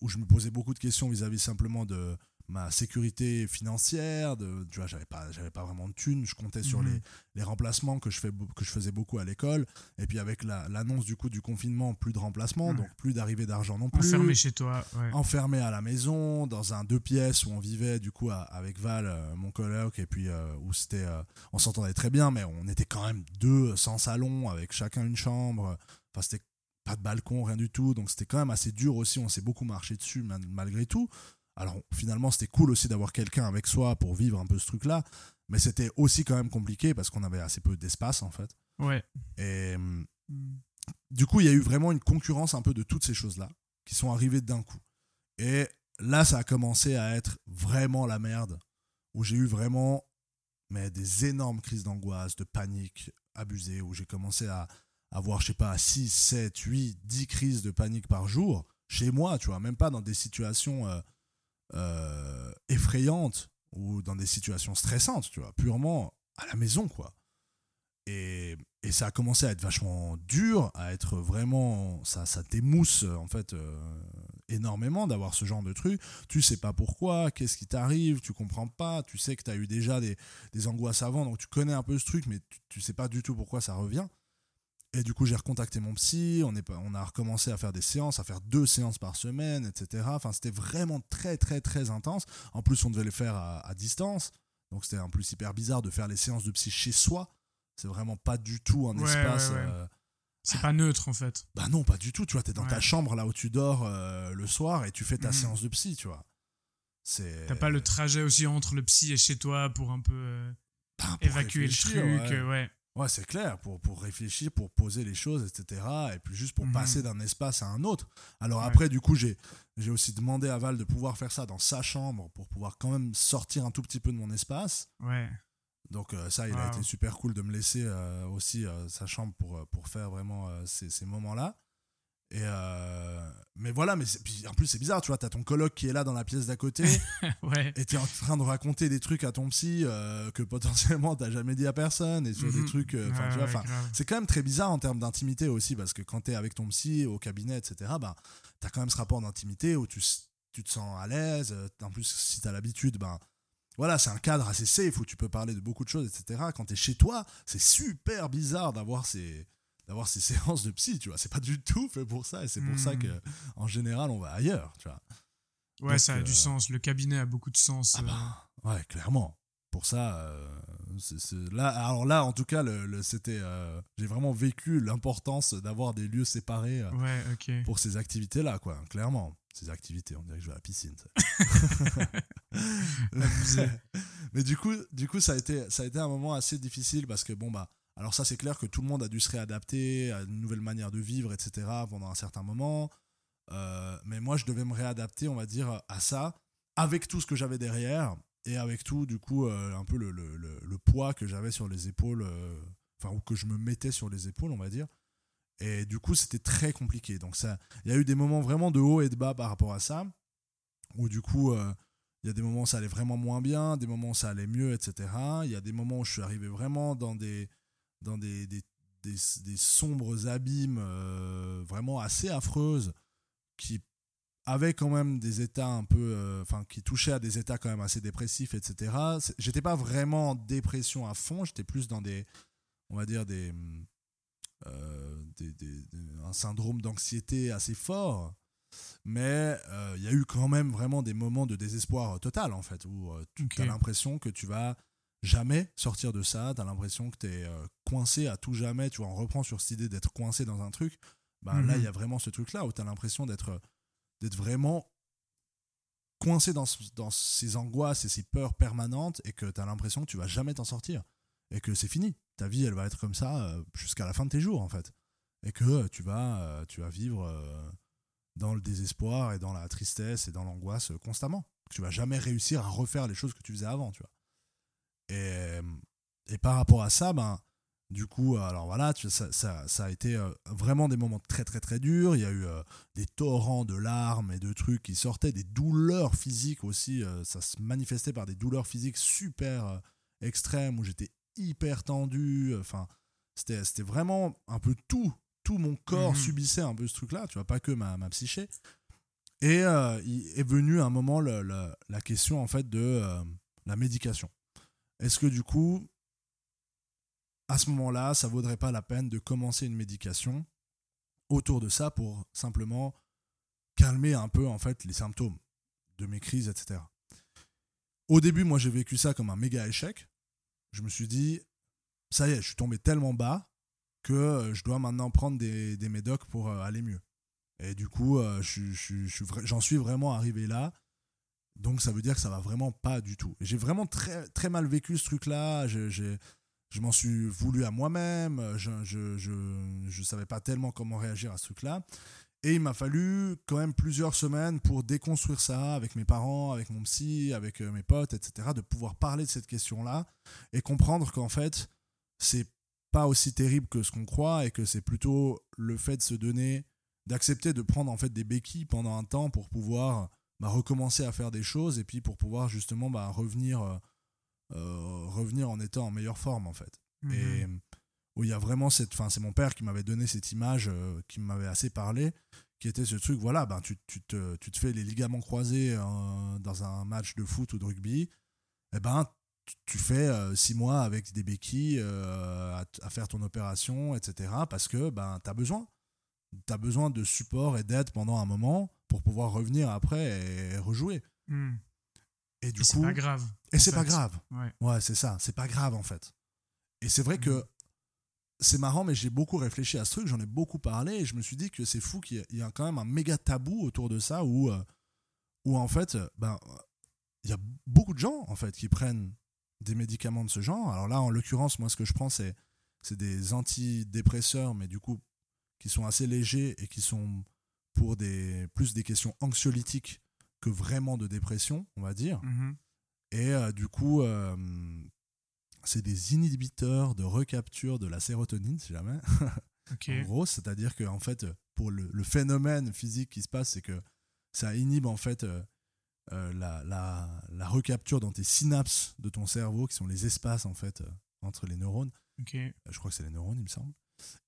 où je me posais beaucoup de questions vis-à-vis simplement de ma sécurité financière, de, tu vois, j'avais pas, j'avais pas vraiment de thunes, je comptais sur Mhm. les, les remplacements que je, fais, que je faisais beaucoup à l'école, et puis avec la- l'annonce du coup du confinement, plus de remplacements, donc plus d'arrivée d'argent non plus, Enfermé chez toi, ouais. enfermé à la maison, dans un deux pièces où on vivait du coup à- avec Val, euh, mon coloc, et puis euh, où c'était, euh, on s'entendait très bien, mais on était quand même deux sans salon, avec chacun une chambre, enfin c'était pas de balcon, rien du tout, donc c'était quand même assez dur aussi, on s'est beaucoup marché dessus mal- malgré tout. Alors finalement c'était cool aussi d'avoir quelqu'un avec soi pour vivre un peu ce truc-là, mais c'était aussi quand même compliqué parce qu'on avait assez peu d'espace en fait. Ouais. Et hum, Mhm. du coup, il y a eu vraiment une concurrence un peu de toutes ces choses-là qui sont arrivées d'un coup. Et là, ça a commencé à être vraiment la merde, où j'ai eu vraiment mais des énormes crises d'angoisse, de panique abusées, où j'ai commencé à avoir, je sais pas, 6, 7, 8, 10 crises de panique par jour, chez moi, tu vois, même pas dans des situations euh, euh, effrayantes ou dans des situations stressantes, tu vois, purement à la maison, quoi. Et, et ça a commencé à être vachement dur, à être vraiment. Ça, ça t'émousse, en fait, euh, énormément d'avoir ce genre de truc. Tu sais pas pourquoi, qu'est-ce qui t'arrive, tu comprends pas, tu sais que tu as eu déjà des, des angoisses avant, donc tu connais un peu ce truc, mais tu, tu sais pas du tout pourquoi ça revient. Et du coup, j'ai recontacté mon psy, on, est, pas- on a recommencé à faire des séances, à faire deux séances par semaine, etc. Enfin, c'était vraiment très, très, très intense. En plus, on devait les faire à, à distance. Donc, c'était en plus hyper bizarre de faire les séances de psy chez soi. C'est vraiment pas du tout un Ouais, espace. ouais, ouais. euh, C'est pas neutre en fait. Bah non, pas du tout. Tu vois, t'es dans ta chambre là où tu dors euh, le soir et tu fais ta Mhm. séance de psy, tu vois. C'est. T'as pas le trajet aussi entre le psy et chez toi pour un peu euh, Bah, pour évacuer le truc. ouais. euh, ouais. Ouais, c'est clair, pour, pour réfléchir, pour poser les choses, etc. Et puis juste pour Mhm. passer d'un espace à un autre. Alors Ouais. après, du coup, j'ai j'ai aussi demandé à Val de pouvoir faire ça dans sa chambre pour pouvoir quand même sortir un tout petit peu de mon espace. Ouais. Donc euh, ça, il a été super cool de me laisser euh, aussi euh, sa chambre pour, pour faire vraiment ces, ces moments-là. Et euh, mais voilà, mais puis en plus c'est bizarre, tu vois, t'as ton coloc qui est là dans la pièce d'à côté ouais. et t'es en train de raconter des trucs à ton psy euh, que potentiellement t'as jamais dit à personne et sur des Mhm. trucs, euh, tu vois, ouais, c'est quand même très bizarre en termes d'intimité aussi parce que quand t'es avec ton psy au cabinet, etc., bah t'as quand même ce rapport d'intimité où tu, tu te sens à l'aise. En plus, si t'as l'habitude, ben voilà, c'est un cadre assez safe où tu peux parler de beaucoup de choses, etc. Quand t'es chez toi, c'est super bizarre d'avoir ces d'avoir ces séances de psy, tu vois. C'est pas du tout fait pour ça et c'est pour ça Mhm. que en général on va ailleurs, tu vois. Ouais, Donc, ça a euh, du sens. Le cabinet a beaucoup de sens. Ah euh, bah, ouais, clairement. Pour ça, euh, là, alors là, en tout cas, le, le- c'était, euh, j'ai vraiment vécu l'importance d'avoir des lieux séparés euh, Ouais, pour ces activités-là, quoi. Clairement, ces activités, on dirait que je vais à la piscine. Mais du coup, du coup, ça a été, ça a été un moment assez difficile parce que bon bah, alors ça c'est clair que tout le monde a dû se réadapter à une nouvelle manière de vivre, etc. Pendant un certain moment. Euh, mais moi, je devais me réadapter, on va dire, à ça, avec tout ce que j'avais derrière et avec tout, du coup, euh, un peu le, le- le- poids que j'avais sur les épaules, euh, enfin, ou que je me mettais sur les épaules, on va dire. Et du coup, c'était très compliqué. Donc, ça, il y a eu des moments vraiment de haut et de bas par rapport à ça, où du coup, il y a des moments où ça allait vraiment moins bien, des moments où ça allait mieux, etc. Il y a des moments où je suis arrivé vraiment dans des, dans des, des, des, des sombres abîmes euh, vraiment assez affreuses qui avaient quand même des états un peu. euh, Enfin, qui touchaient à des états quand même assez dépressifs, etc. J'étais pas vraiment en dépression à fond, j'étais plus dans des. On va dire des. euh, des- un syndrome d'anxiété assez fort. Mais il y a eu quand même vraiment des moments de désespoir total, en fait, où tu as l'impression que tu vas jamais sortir de ça, tu as l'impression que tu es coincé à tout jamais, tu vois, on reprend sur cette idée d'être coincé dans un truc, ben, là, Mhm. il y a vraiment ce truc-là où tu as l'impression d'être d'être vraiment coincé dans, dans ces angoisses et ces peurs permanentes et que tu as l'impression que tu vas jamais t'en sortir et que c'est fini. Ta vie, elle va être comme ça euh, jusqu'à la fin de tes jours, en fait. Et que euh, tu vas, euh, tu vas vivre euh, dans le désespoir et dans la tristesse et dans l'angoisse euh, constamment. Que tu vas jamais réussir à refaire les choses que tu faisais avant, tu vois. Et, et par rapport à ça, ben, du coup, alors voilà, ça, ça, ça a été euh, vraiment des moments très très très durs. Il y a eu euh, des torrents de larmes et de trucs qui sortaient, des douleurs physiques aussi. euh, ça se manifestait par des douleurs physiques super euh, extrêmes où j'étais hyper tendu. Enfin, c'était c'était vraiment un peu tout. Tout mon corps Mhm. subissait un peu ce truc-là, tu vois, pas que ma, ma psyché. Et euh, il est venu un moment le- le- la question en fait de euh, la médication. Est-ce que du coup, à ce moment-là, ça vaudrait pas la peine de commencer une médication autour de ça pour simplement calmer un peu en fait les symptômes de mes crises, etc. Au début, moi, j'ai vécu ça comme un méga échec. Je me suis dit, ça y est, je suis tombé tellement bas que euh, je dois maintenant prendre des, des médocs pour euh, aller mieux. Et du coup, euh, je- je- j'en suis vraiment arrivé là. Donc ça veut dire que ça va vraiment pas du tout. J'ai vraiment très, très mal vécu ce truc-là. Je, j'ai- je m'en suis voulu à moi-même. Je, je, je, je savais pas tellement comment réagir à ce truc-là. Et il m'a fallu quand même plusieurs semaines pour déconstruire ça avec mes parents, avec mon psy, avec euh, mes potes, etc. De pouvoir parler de cette question-là et comprendre qu'en fait, c'est pas aussi terrible que ce qu'on croit et que c'est plutôt le fait de se donner, d'accepter de prendre en fait des béquilles pendant un temps pour pouvoir bah, recommencer à faire des choses et puis pour pouvoir justement bah, revenir, euh, euh, revenir en étant en meilleure forme en fait. Mhm. Et où il y a vraiment cette. Enfin, c'est mon père qui m'avait donné cette image euh, qui m'avait assez parlé, qui était ce truc voilà, ben, tu, tu, te, tu te fais les ligaments croisés euh, dans un match de foot ou de rugby, et ben, tu, tu fais six mois avec des béquilles à, à faire ton opération, etc. Parce que ben, tu as besoin. Tu as besoin de support et d'aide pendant un moment pour pouvoir revenir après et rejouer. Mhm. Et du Et c'est coup. pas grave. Et c'est pas grave. Ouais. Ouais, c'est ça. C'est pas grave en fait. Et c'est vrai que Mhm. c'est marrant, mais j'ai beaucoup réfléchi à ce truc, j'en ai beaucoup parlé et je me suis dit que c'est fou qu'il y, a- il y a quand même un méga tabou autour de ça où, euh, où en fait, euh, ben, euh, il y a beaucoup de gens en fait qui prennent des médicaments de ce genre. Alors là, en l'occurrence, moi, ce que je prends, c'est c'est des antidépresseurs, mais du coup, qui sont assez légers et qui sont pour des plus des questions anxiolytiques que vraiment de dépression, on va dire. Mhm. Et euh, du coup, euh, c'est des inhibiteurs de recapture de la sérotonine, si jamais. En gros, c'est-à-dire que en fait, pour le, le phénomène physique qui se passe, c'est que ça inhibe en fait euh, la, la, la recapture dans tes synapses de ton cerveau, qui sont les espaces en fait entre les neurones. Je crois que c'est les neurones, il me semble.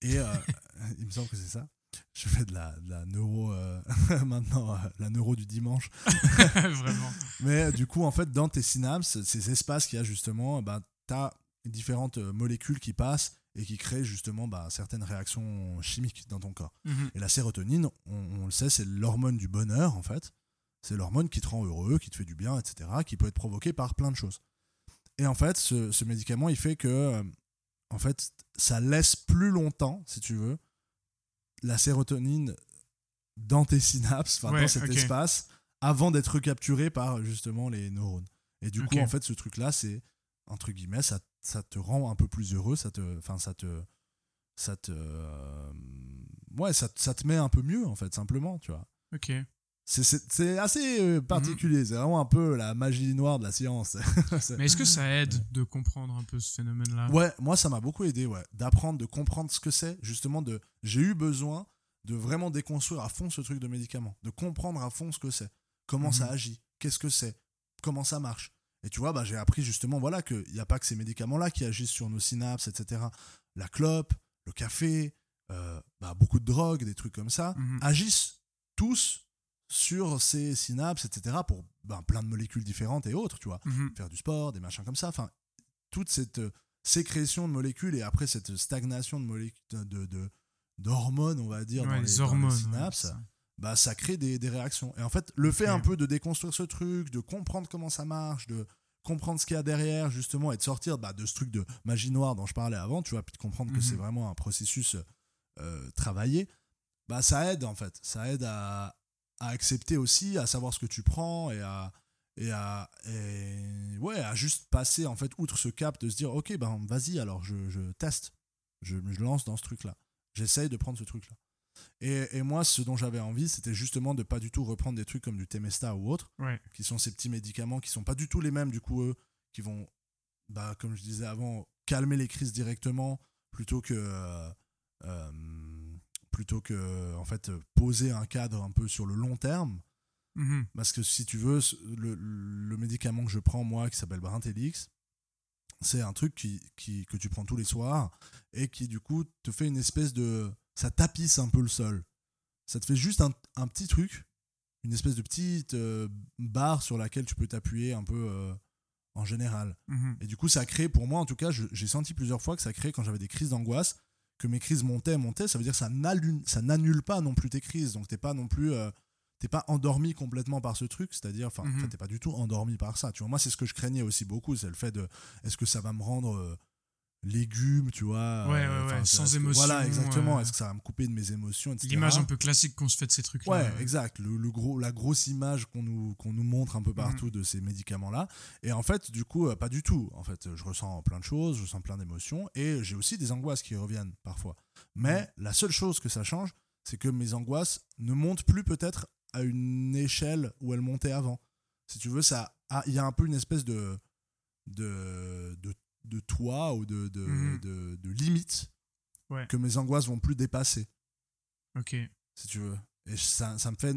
Et il me semble que c'est ça. Je fais de la, de la neuro euh, maintenant, euh, la neuro du dimanche. Vraiment. Mais euh, du coup, en fait, dans tes synapses, ces espaces qu'il y a justement, bah, tu as différentes molécules qui passent et qui créent justement bah, certaines réactions chimiques dans ton corps. Mhm. Et la sérotonine, on, on le sait, c'est l'hormone du bonheur, en fait. C'est l'hormone qui te rend heureux, qui te fait du bien, etc., qui peut être provoquée par plein de choses. Et en fait, ce, ce médicament, il fait que, en fait, ça laisse plus longtemps, si tu veux, la sérotonine dans tes synapses, enfin, Ouais, dans cet espace, avant d'être recapturé par justement les neurones. Et du coup, en fait, ce truc-là, c'est, entre guillemets, ça, ça te rend un peu plus heureux, ça te, enfin, ça te, ça te, euh, ouais, ça, ça te met un peu mieux, en fait, simplement, tu vois. Ok. C'est- assez euh, particulier, c'est vraiment un peu la magie noire de la science. Mais est-ce que ça aide de comprendre un peu ce phénomène-là? Ouais, moi ça m'a beaucoup aidé, ouais, d'apprendre, de comprendre ce que c'est, justement de, j'ai eu besoin de vraiment déconstruire à fond ce truc de médicament, de comprendre à fond ce que c'est, comment Mhm. ça agit, qu'est-ce que c'est, comment ça marche. Et tu vois, bah, j'ai appris justement, voilà, qu'il n'y a pas que ces médicaments-là qui agissent sur nos synapses, etc. La clope, le café, euh, bah, beaucoup de drogues, des trucs comme ça, Mhm. agissent tous sur ces synapses, etc. pour ben, plein de molécules différentes et autres, tu vois Mhm. faire du sport, des machins comme ça. Enfin, toute cette euh, sécrétion de molécules et après cette stagnation de molécules, de, d'hormones, on va dire, Ouais, dans, les, les dans les hormones. ouais, synapses, bah, ça crée des, des réactions. Et en fait, le fait un peu de déconstruire ce truc, de comprendre comment ça marche, de comprendre ce qu'il y a derrière, justement, et de sortir bah, de ce truc de magie noire dont je parlais avant, tu vois, puis de comprendre que Mhm. c'est vraiment un processus euh, travaillé, bah, ça aide, en fait. Ça aide à, à accepter aussi, à savoir ce que tu prends et à, et à, et, ouais, à juste passer, en fait, outre ce cap de se dire, ok, ben vas-y, alors je, je teste, je me lance dans ce truc-là. J'essaye de prendre ce truc-là. Et, et moi, ce dont j'avais envie, c'était justement de pas du tout reprendre des trucs comme du Temesta ou autre, Ouais. qui sont ces petits médicaments qui sont pas du tout les mêmes, du coup, eux, qui vont, bah, comme je disais avant, calmer les crises directement plutôt que. euh, euh, plutôt que, en fait, poser un cadre un peu sur le long terme. Mhm. Parce que si tu veux, le, le médicament que je prends, moi, qui s'appelle Brintelix, c'est un truc qui, qui- que tu prends tous les soirs et qui, du coup, te fait une espèce de. Ça tapisse un peu le sol. Ça te fait juste un, un petit truc, une espèce de petite euh, barre sur laquelle tu peux t'appuyer un peu euh, en général. Mhm. Et du coup, ça crée, pour moi en tout cas, j'ai senti plusieurs fois que ça crée quand j'avais des crises d'angoisse, que mes crises montaient, montaient. Ça veut dire que ça n'annule, pas non plus tes crises. Donc, t'es pas non plus. euh, t'es pas endormi complètement par ce truc, c'est-à-dire, enfin, Mhm. en fait, t'es pas du tout endormi par ça. Tu vois, moi, c'est ce que je craignais aussi beaucoup, c'est le fait de, est-ce que ça va me rendre euh, légume, tu vois Ouais, euh, ouais, enfin, ouais, c'est- sans émotion, Voilà, exactement. euh, Est-ce que ça va me couper de mes émotions, etc. L'image un peu classique qu'on se fait de ces trucs-là. Ouais, exact. Le, le gros, la grosse image qu'on nous, qu'on nous montre un peu partout Mhm. de ces médicaments-là. Et en fait, du coup, euh, pas du tout. En fait, je ressens plein de choses, je ressens plein d'émotions et j'ai aussi des angoisses qui reviennent parfois. Mais Mhm. la seule chose que ça change, c'est que mes angoisses ne montent plus peut-être à une échelle où elles montaient avant. Si tu veux, ça, il y a un peu une espèce de de, de, de toit ou de, de, Mhm. de, de limite Ouais. que mes angoisses vont plus dépasser Ok. si tu veux. Et ça, ça me fait,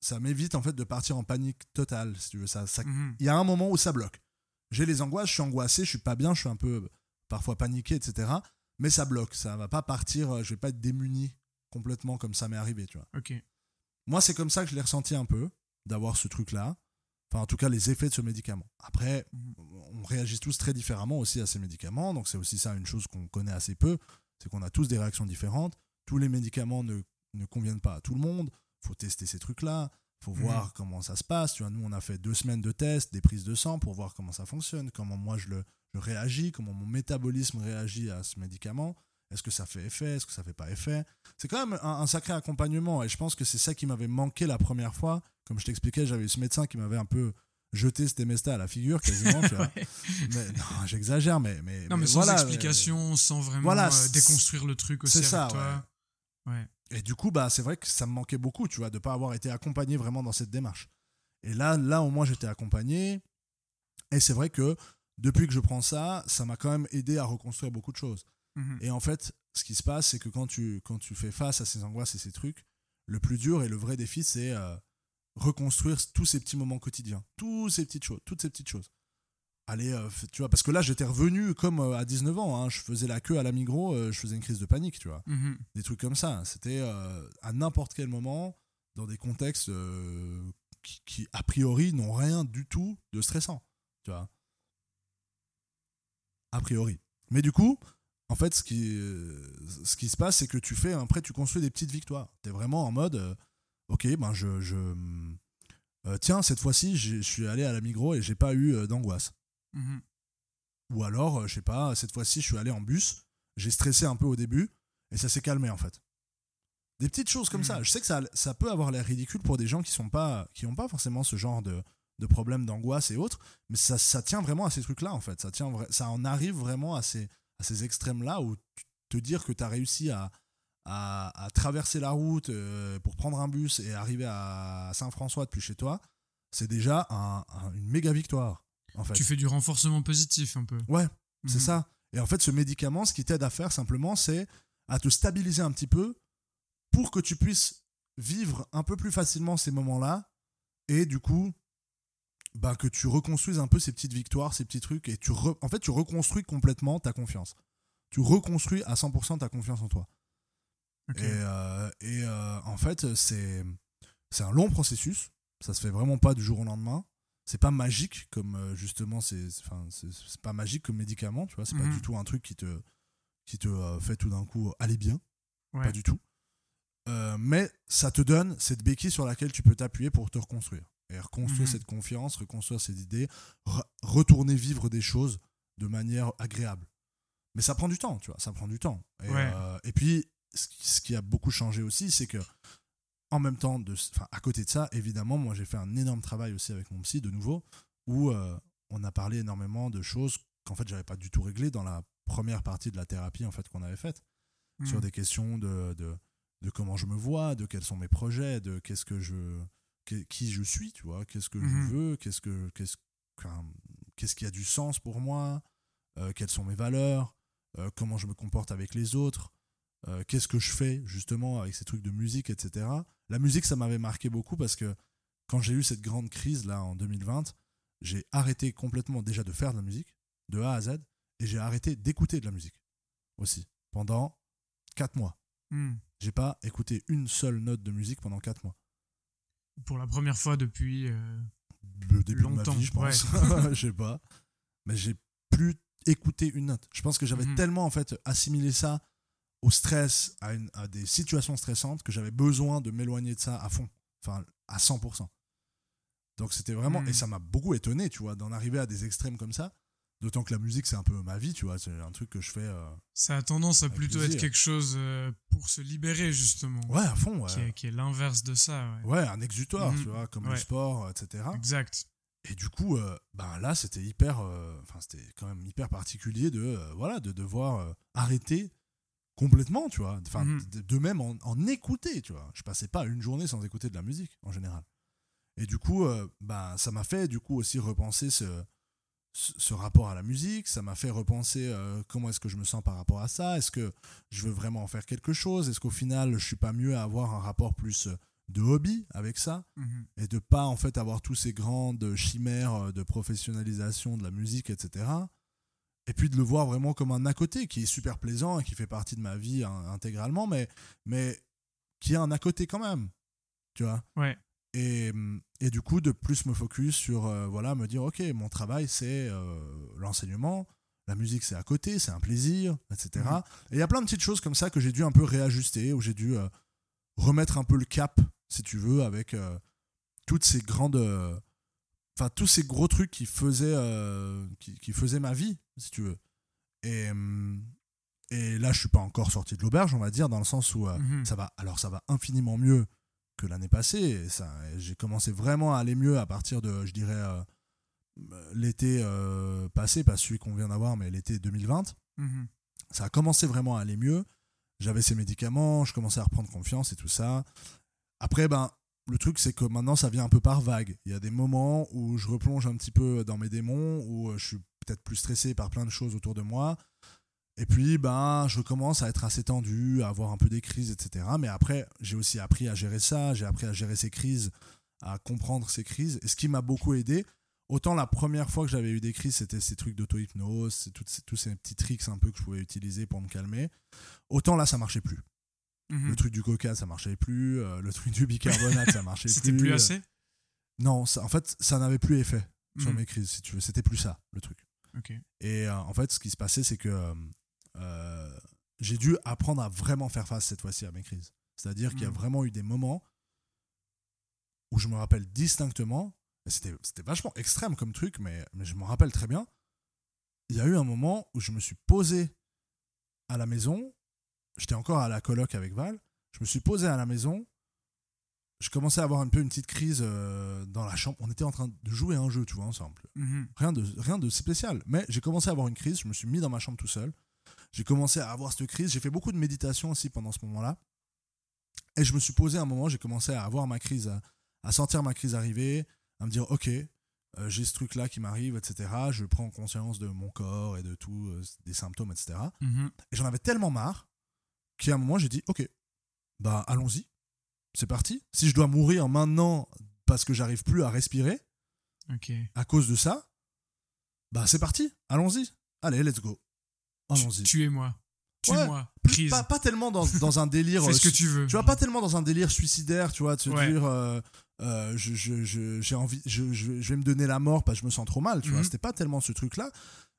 ça m'évite en fait de partir en panique totale, si tu veux. Ça, ça, Mhm. il y a un moment où ça bloque. J'ai les angoisses, je suis angoissé, je suis pas bien, je suis un peu parfois paniqué, etc. Mais ça bloque, ça va pas partir, euh, je vais pas être démuni complètement comme ça m'est arrivé, tu vois. Ok. Moi, c'est comme ça que je l'ai ressenti un peu, d'avoir ce truc-là. Enfin, en tout cas, les effets de ce médicament. Après, on réagit tous très différemment aussi à ces médicaments. Donc, c'est aussi ça une chose qu'on connaît assez peu. C'est qu'on a tous des réactions différentes. Tous les médicaments ne, ne conviennent pas à tout le monde. faut tester ces trucs-là. faut Mhm. voir comment ça se passe. Tu vois, nous, on a fait deux semaines de tests, des prises de sang pour voir comment ça fonctionne, comment moi je, le, je réagis, comment mon métabolisme réagit à ce médicament. Est-ce que ça fait effet? Est-ce que ça fait pas effet? C'est quand même un, un sacré accompagnement et je pense que c'est ça qui m'avait manqué la première fois. Comme je t'expliquais, j'avais eu ce médecin qui m'avait un peu jeté cet Temesta à la figure quasiment. tu vois. Ouais. Mais, non, j'exagère, mais, mais, Non, mais sans voilà, explication, sans vraiment Voilà, euh, déconstruire le truc aussi c'est avec ça, toi. Ouais. Et du coup, bah, c'est vrai que ça me manquait beaucoup, tu vois, de pas avoir été accompagné vraiment dans cette démarche. Et là, là au moins, j'étais accompagné. Et c'est vrai que depuis que je prends ça, ça m'a quand même aidé à reconstruire beaucoup de choses. Mhm. Et en fait, ce qui se passe, c'est que quand tu, quand tu fais face à ces angoisses et ces trucs, le plus dur et le vrai défi, c'est euh, reconstruire tous ces petits moments quotidiens, tous ces petites choses, toutes ces petites choses. Allez, euh, tu vois, parce que là, j'étais revenu comme euh, à 19 ans, hein, je faisais la queue à la Migros, je faisais une crise de panique, tu vois. Mhm. Des trucs comme ça. C'était euh, à n'importe quel moment, dans des contextes qui, qui, a priori, n'ont rien du tout de stressant, tu vois. A priori. Mais du coup, en fait, ce qui, ce qui se passe, c'est que tu fais, après, tu construis des petites victoires. Tu es vraiment en mode, euh, ok, ben je. je euh, tiens, cette fois-ci, je suis allé à la Migros et j'ai pas eu euh, d'angoisse. Mhm. Ou alors, je sais pas, cette fois-ci, je suis allé en bus, j'ai stressé un peu au début et ça s'est calmé en fait. Des petites choses comme Mhm. ça. Je sais que ça, ça peut avoir l'air ridicule pour des gens qui sont pas, qui n'ont pas forcément ce genre de, de problème d'angoisse et autres, mais ça, ça tient vraiment à ces trucs-là en fait. Ça, tient, ça en arrive vraiment à ces, à ces extrêmes-là où te dire que tu as réussi à, à, à traverser la route euh, pour prendre un bus et arriver à Saint-François depuis chez toi, c'est déjà un- un- une méga victoire. En fait. Tu fais du renforcement positif un peu. Ouais, c'est Mhm. ça. Et en fait, ce médicament, ce qui t'aide à faire simplement, c'est à te stabiliser un petit peu pour que tu puisses vivre un peu plus facilement ces moments-là et du coup, bah, que tu reconstruises un peu ces petites victoires, ces petits trucs et tu re- en fait, tu reconstruis complètement ta confiance. Tu reconstruis à 100% ta confiance en toi. Et, euh, et, euh, en fait, c'est c'est un long processus. Ça se fait vraiment pas du jour au lendemain. C'est pas magique comme euh, justement c'est pas magique comme médicament, tu vois. C'est pas Mhm. du tout un truc qui te qui te euh, fait tout d'un coup aller bien. Ouais. Pas du tout. Mais ça te donne cette béquille sur laquelle tu peux t'appuyer pour te reconstruire et reconstruire Mhm. cette confiance, reconstruire ces idées, re- retourner vivre des choses de manière agréable. Mais ça prend du temps, tu vois, ça prend du temps. Et, Ouais. euh, et puis, ce qui, a beaucoup changé aussi, c'est que, en même temps, de, à côté de ça, évidemment, moi j'ai fait un énorme travail aussi avec mon psy de nouveau, où euh, on a parlé énormément de choses qu'en fait j'avais pas du tout réglées dans la première partie de la thérapie en fait qu'on avait faite Mhm. sur des questions de, de, de comment je me vois, de quels sont mes projets, de qu'est-ce que je, qui je suis, tu vois, qu'est-ce que je veux, qu'est-ce que, qu'est-ce, qu'est-ce qui a du sens pour moi, euh, quelles sont mes valeurs, euh, comment je me comporte avec les autres, euh, qu'est-ce que je fais justement avec ces trucs de musique, etc. La musique, ça m'avait marqué beaucoup parce que quand j'ai eu cette grande crise là en 2020, j'ai arrêté complètement déjà de faire de la musique, de A à Z, et j'ai arrêté d'écouter de la musique aussi pendant 4 mois. Mhm. J'ai pas écouté une seule note de musique pendant 4 mois. Pour la première fois depuis. euh, Le début de Longtemps, ma vie, je pense. Je sais pas. Mais j'ai plus écouté une note. Je pense que j'avais Mhm. tellement en fait assimilé ça au stress, à, une- à des situations stressantes, que j'avais besoin de m'éloigner de ça à fond. Enfin, à 100%. Donc c'était vraiment. Mhm. Et ça m'a beaucoup étonné, tu vois, d'en arriver à des extrêmes comme ça. D'autant que la musique, c'est un peu ma vie, tu vois. C'est un truc que je fais. euh, Ça a tendance à plutôt plaisir. être quelque chose euh, pour se libérer, justement. Ouais, à fond, ouais. Qui est, qui est l'inverse de ça, ouais. Ouais, un exutoire, Mhm. tu vois, comme le Ouais. sport, etc. Exact. Et du coup, euh, ben là, c'était hyper, euh, enfin, c'était quand même hyper particulier de, euh, voilà, de devoir euh, arrêter complètement, tu vois. Enfin, Mhm. de, de même en, en écouter, tu vois. Je passais pas une journée sans écouter de la musique en général. Et du coup, euh, ben, ça m'a fait du coup aussi repenser ce, ce, rapport à la musique. Ça m'a fait repenser euh, comment est-ce que je me sens par rapport à ça. Est-ce que je veux vraiment en faire quelque chose Est-ce qu'au final, je suis pas mieux à avoir un rapport plus euh, de hobby avec ça Mhm. et de pas en fait avoir tous ces grandes chimères euh, de professionnalisation de la musique, etc. Et puis de le voir vraiment comme un à côté qui est super plaisant et qui fait partie de ma vie hein, intégralement, mais, mais qui est un à côté quand même, tu vois. Ouais. Et, et du coup, de plus me focus sur, euh, voilà, me dire, ok, mon travail, c'est euh, l'enseignement, la musique, c'est à côté, c'est un plaisir, etc. Mhm. Et il y a plein de petites choses comme ça que j'ai dû un peu réajuster, où j'ai dû euh, remettre un peu le cap, si tu veux, avec toutes ces grandes. Enfin, tous ces gros trucs qui faisaient, qui, qui faisaient ma vie, si tu veux. Et, hum, et là, je suis pas encore sorti de l'auberge, on va dire, dans le sens où Mhm. ça va. Alors, ça va infiniment mieux que l'année passée. Et ça, j'ai commencé vraiment à aller mieux à partir de, je dirais, euh, l'été euh, passé, pas celui qu'on vient d'avoir, mais l'été 2020 Mhm. ça a commencé vraiment à aller mieux. J'avais ces médicaments, je commençais à reprendre confiance et tout ça. Après, ben, le truc, c'est que maintenant, ça vient un peu par vague. Il y a des moments où je replonge un petit peu dans mes démons, où euh, je suis peut-être plus stressé par plein de choses autour de moi. Et puis, ben, je commence à être assez tendu, à avoir un peu des crises, etc. Mais après, j'ai aussi appris à gérer ça, j'ai appris à gérer ces crises, à comprendre ces crises. Et ce qui m'a beaucoup aidé, autant la première fois que j'avais eu des crises, c'était ces trucs d'auto-hypnose, ces- tous ces petits tricks un peu que je pouvais utiliser pour me calmer. Autant là, ça marchait plus. Mhm. Le truc du coca, ça marchait plus. euh, le truc du bicarbonate, ça marchait plus. C'était plus assez? Non, ça- en fait, ça n'avait plus effet sur Mhm. mes crises, si tu veux. C'était plus ça, le truc. Et euh, en fait, ce qui se passait, c'est que euh, euh, j'ai dû apprendre à vraiment faire face cette fois-ci à mes crises. C'est-à-dire qu'il y a Mhm. vraiment eu des moments où je me rappelle distinctement, c'était c'était vachement extrême comme truc, mais, mais je m'en rappelle très bien. Il y a eu un moment où je me suis posé à la maison, j'étais encore à la coloc avec Val, je me suis posé à la maison, je commençais à avoir un peu une petite crise euh, dans la chambre. On était en train de jouer à un jeu, tu vois, ensemble Mhm. rien de, rien de spécial. Mais j'ai commencé à avoir une crise, je me suis mis dans ma chambre tout seul. J'ai commencé à avoir cette crise, j'ai fait beaucoup de méditation aussi pendant ce moment-là. Et je me suis posé un moment, j'ai commencé à avoir ma crise, à, à sentir ma crise arriver, à me dire, ok, euh, j'ai ce truc-là qui m'arrive, etc. Je prends conscience de mon corps et de tout, euh, des symptômes, etc. Mhm. Et j'en avais tellement marre qu'à un moment, j'ai dit, ok, bah allons-y, c'est parti. Si je dois mourir maintenant parce que j'arrive plus à respirer, à cause de ça, bah c'est parti, allons-y. Allez, let's go. Allons-y. Tuez-moi. Ouais. Plus- Crise. Pas, pas tellement dans, dans un délire. Fais ce que euh, tu veux. Tu vois, pas tellement dans un délire suicidaire, tu vois, de se Ouais. dire euh, euh, je, je, je- j'ai envie, je, vais me donner la mort parce que je me sens trop mal, tu vois. Mhm. C'était pas tellement ce truc-là.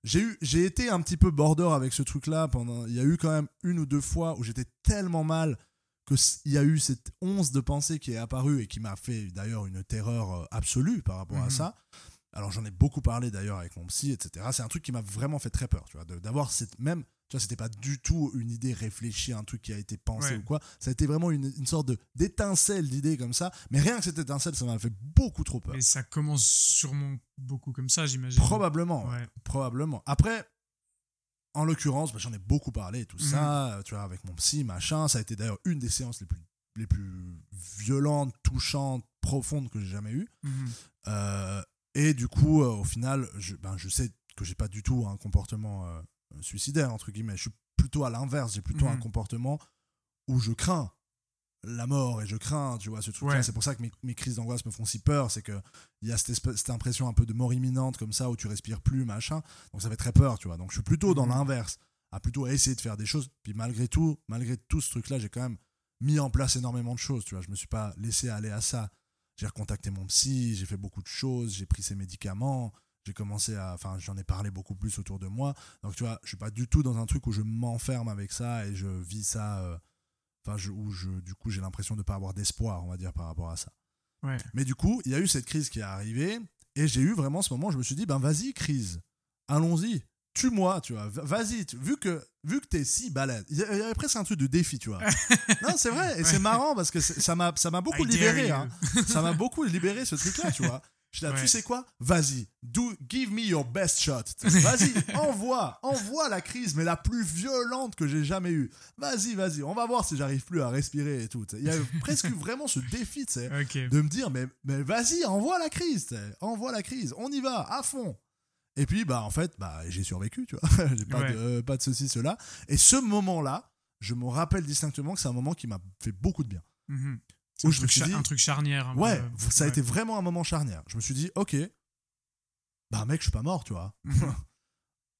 J'ai eu, j'ai été un petit peu border avec ce truc-là pendant. Il y a eu quand même une ou deux fois où j'étais tellement mal que s- il y a eu cette once de pensée qui est apparue et qui m'a fait d'ailleurs une terreur euh, absolue par rapport à Mhm. ça. Alors j'en ai beaucoup parlé d'ailleurs avec mon psy, etc. C'est un truc qui m'a vraiment fait très peur, tu vois, d'avoir cette même, tu vois, c'était pas du tout une idée réfléchie, un truc qui a été pensé Ouais. ou quoi. Ça a été vraiment une, une sorte d'étincelle d'idée comme ça. Mais rien que cette étincelle, ça m'a fait beaucoup trop peur. Mais ça commence sûrement beaucoup comme ça, j'imagine. Probablement, ouais, probablement. Après, en l'occurrence, bah, j'en ai beaucoup parlé, tout Mhm. ça, euh, tu vois, avec mon psy, machin. Ça a été d'ailleurs une des séances les plus, les plus violentes, touchantes, profondes que j'ai jamais eues. Mhm. Euh, et du coup, euh, au final, je, ben, je sais que j'ai pas du tout un comportement euh, suicidaire, entre guillemets. Je suis plutôt à l'inverse. J'ai plutôt Mhm. un comportement où je crains la mort et je crains, tu vois, ce truc-là. Ouais. C'est pour ça que mes, mes crises d'angoisse me font si peur. C'est qu'il y a cette, espèce- cette impression un peu de mort imminente comme ça où tu respires plus, machin. Donc ça fait très peur, tu vois. Donc je suis plutôt dans Mhm. l'inverse, à plutôt essayer de faire des choses. Puis malgré tout, malgré tout ce truc-là, j'ai quand même mis en place énormément de choses, tu vois. Je me suis pas laissé aller à ça. J'ai recontacté mon psy, j'ai fait beaucoup de choses, j'ai pris ses médicaments, j'ai commencé à. Enfin, j'en ai parlé beaucoup plus autour de moi. Donc, tu vois, je suis pas du tout dans un truc où je m'enferme avec ça et je vis ça. euh, Enfin, je, où je, du coup, j'ai l'impression de pas avoir d'espoir, on va dire, par rapport à ça. Ouais. Mais du coup, il y a eu cette crise qui est arrivée et j'ai eu vraiment ce moment où je me suis dit, ben vas-y, crise, allons-y, tue-moi, tu vois, va- vas-y, vu que, vu que t'es si balèze. Il y avait presque un truc de défi, tu vois. non, c'est vrai, et c'est marrant parce que ça m'a ça m'a beaucoup I libéré, hein. ça m'a beaucoup libéré ce truc-là, tu vois. Je là, Ouais. tu sais quoi? Vas-y, do, give me your best shot. Vas-y, envoie, envoie la crise, mais la plus violente que j'ai jamais eue. Vas-y, vas-y, on va voir si j'arrive plus à respirer et tout. Il y a presque vraiment ce défi, tu sais, de me dire, mais, mais vas-y, envoie la crise, envoie la crise, on y va, à fond. Et puis, bah, en fait, bah, j'ai survécu, tu vois. j'ai pas, Ouais. de, pas de ceci, cela. Et ce moment-là, je me rappelle distinctement que c'est un moment qui m'a fait beaucoup de bien. Mhm. Où un, je me truc suis dit- un truc charnière. un Ouais, peu. ça a Ouais. été vraiment un moment charnière. Je me suis dit, ok, bah mec, je suis pas mort, tu vois. Mhm.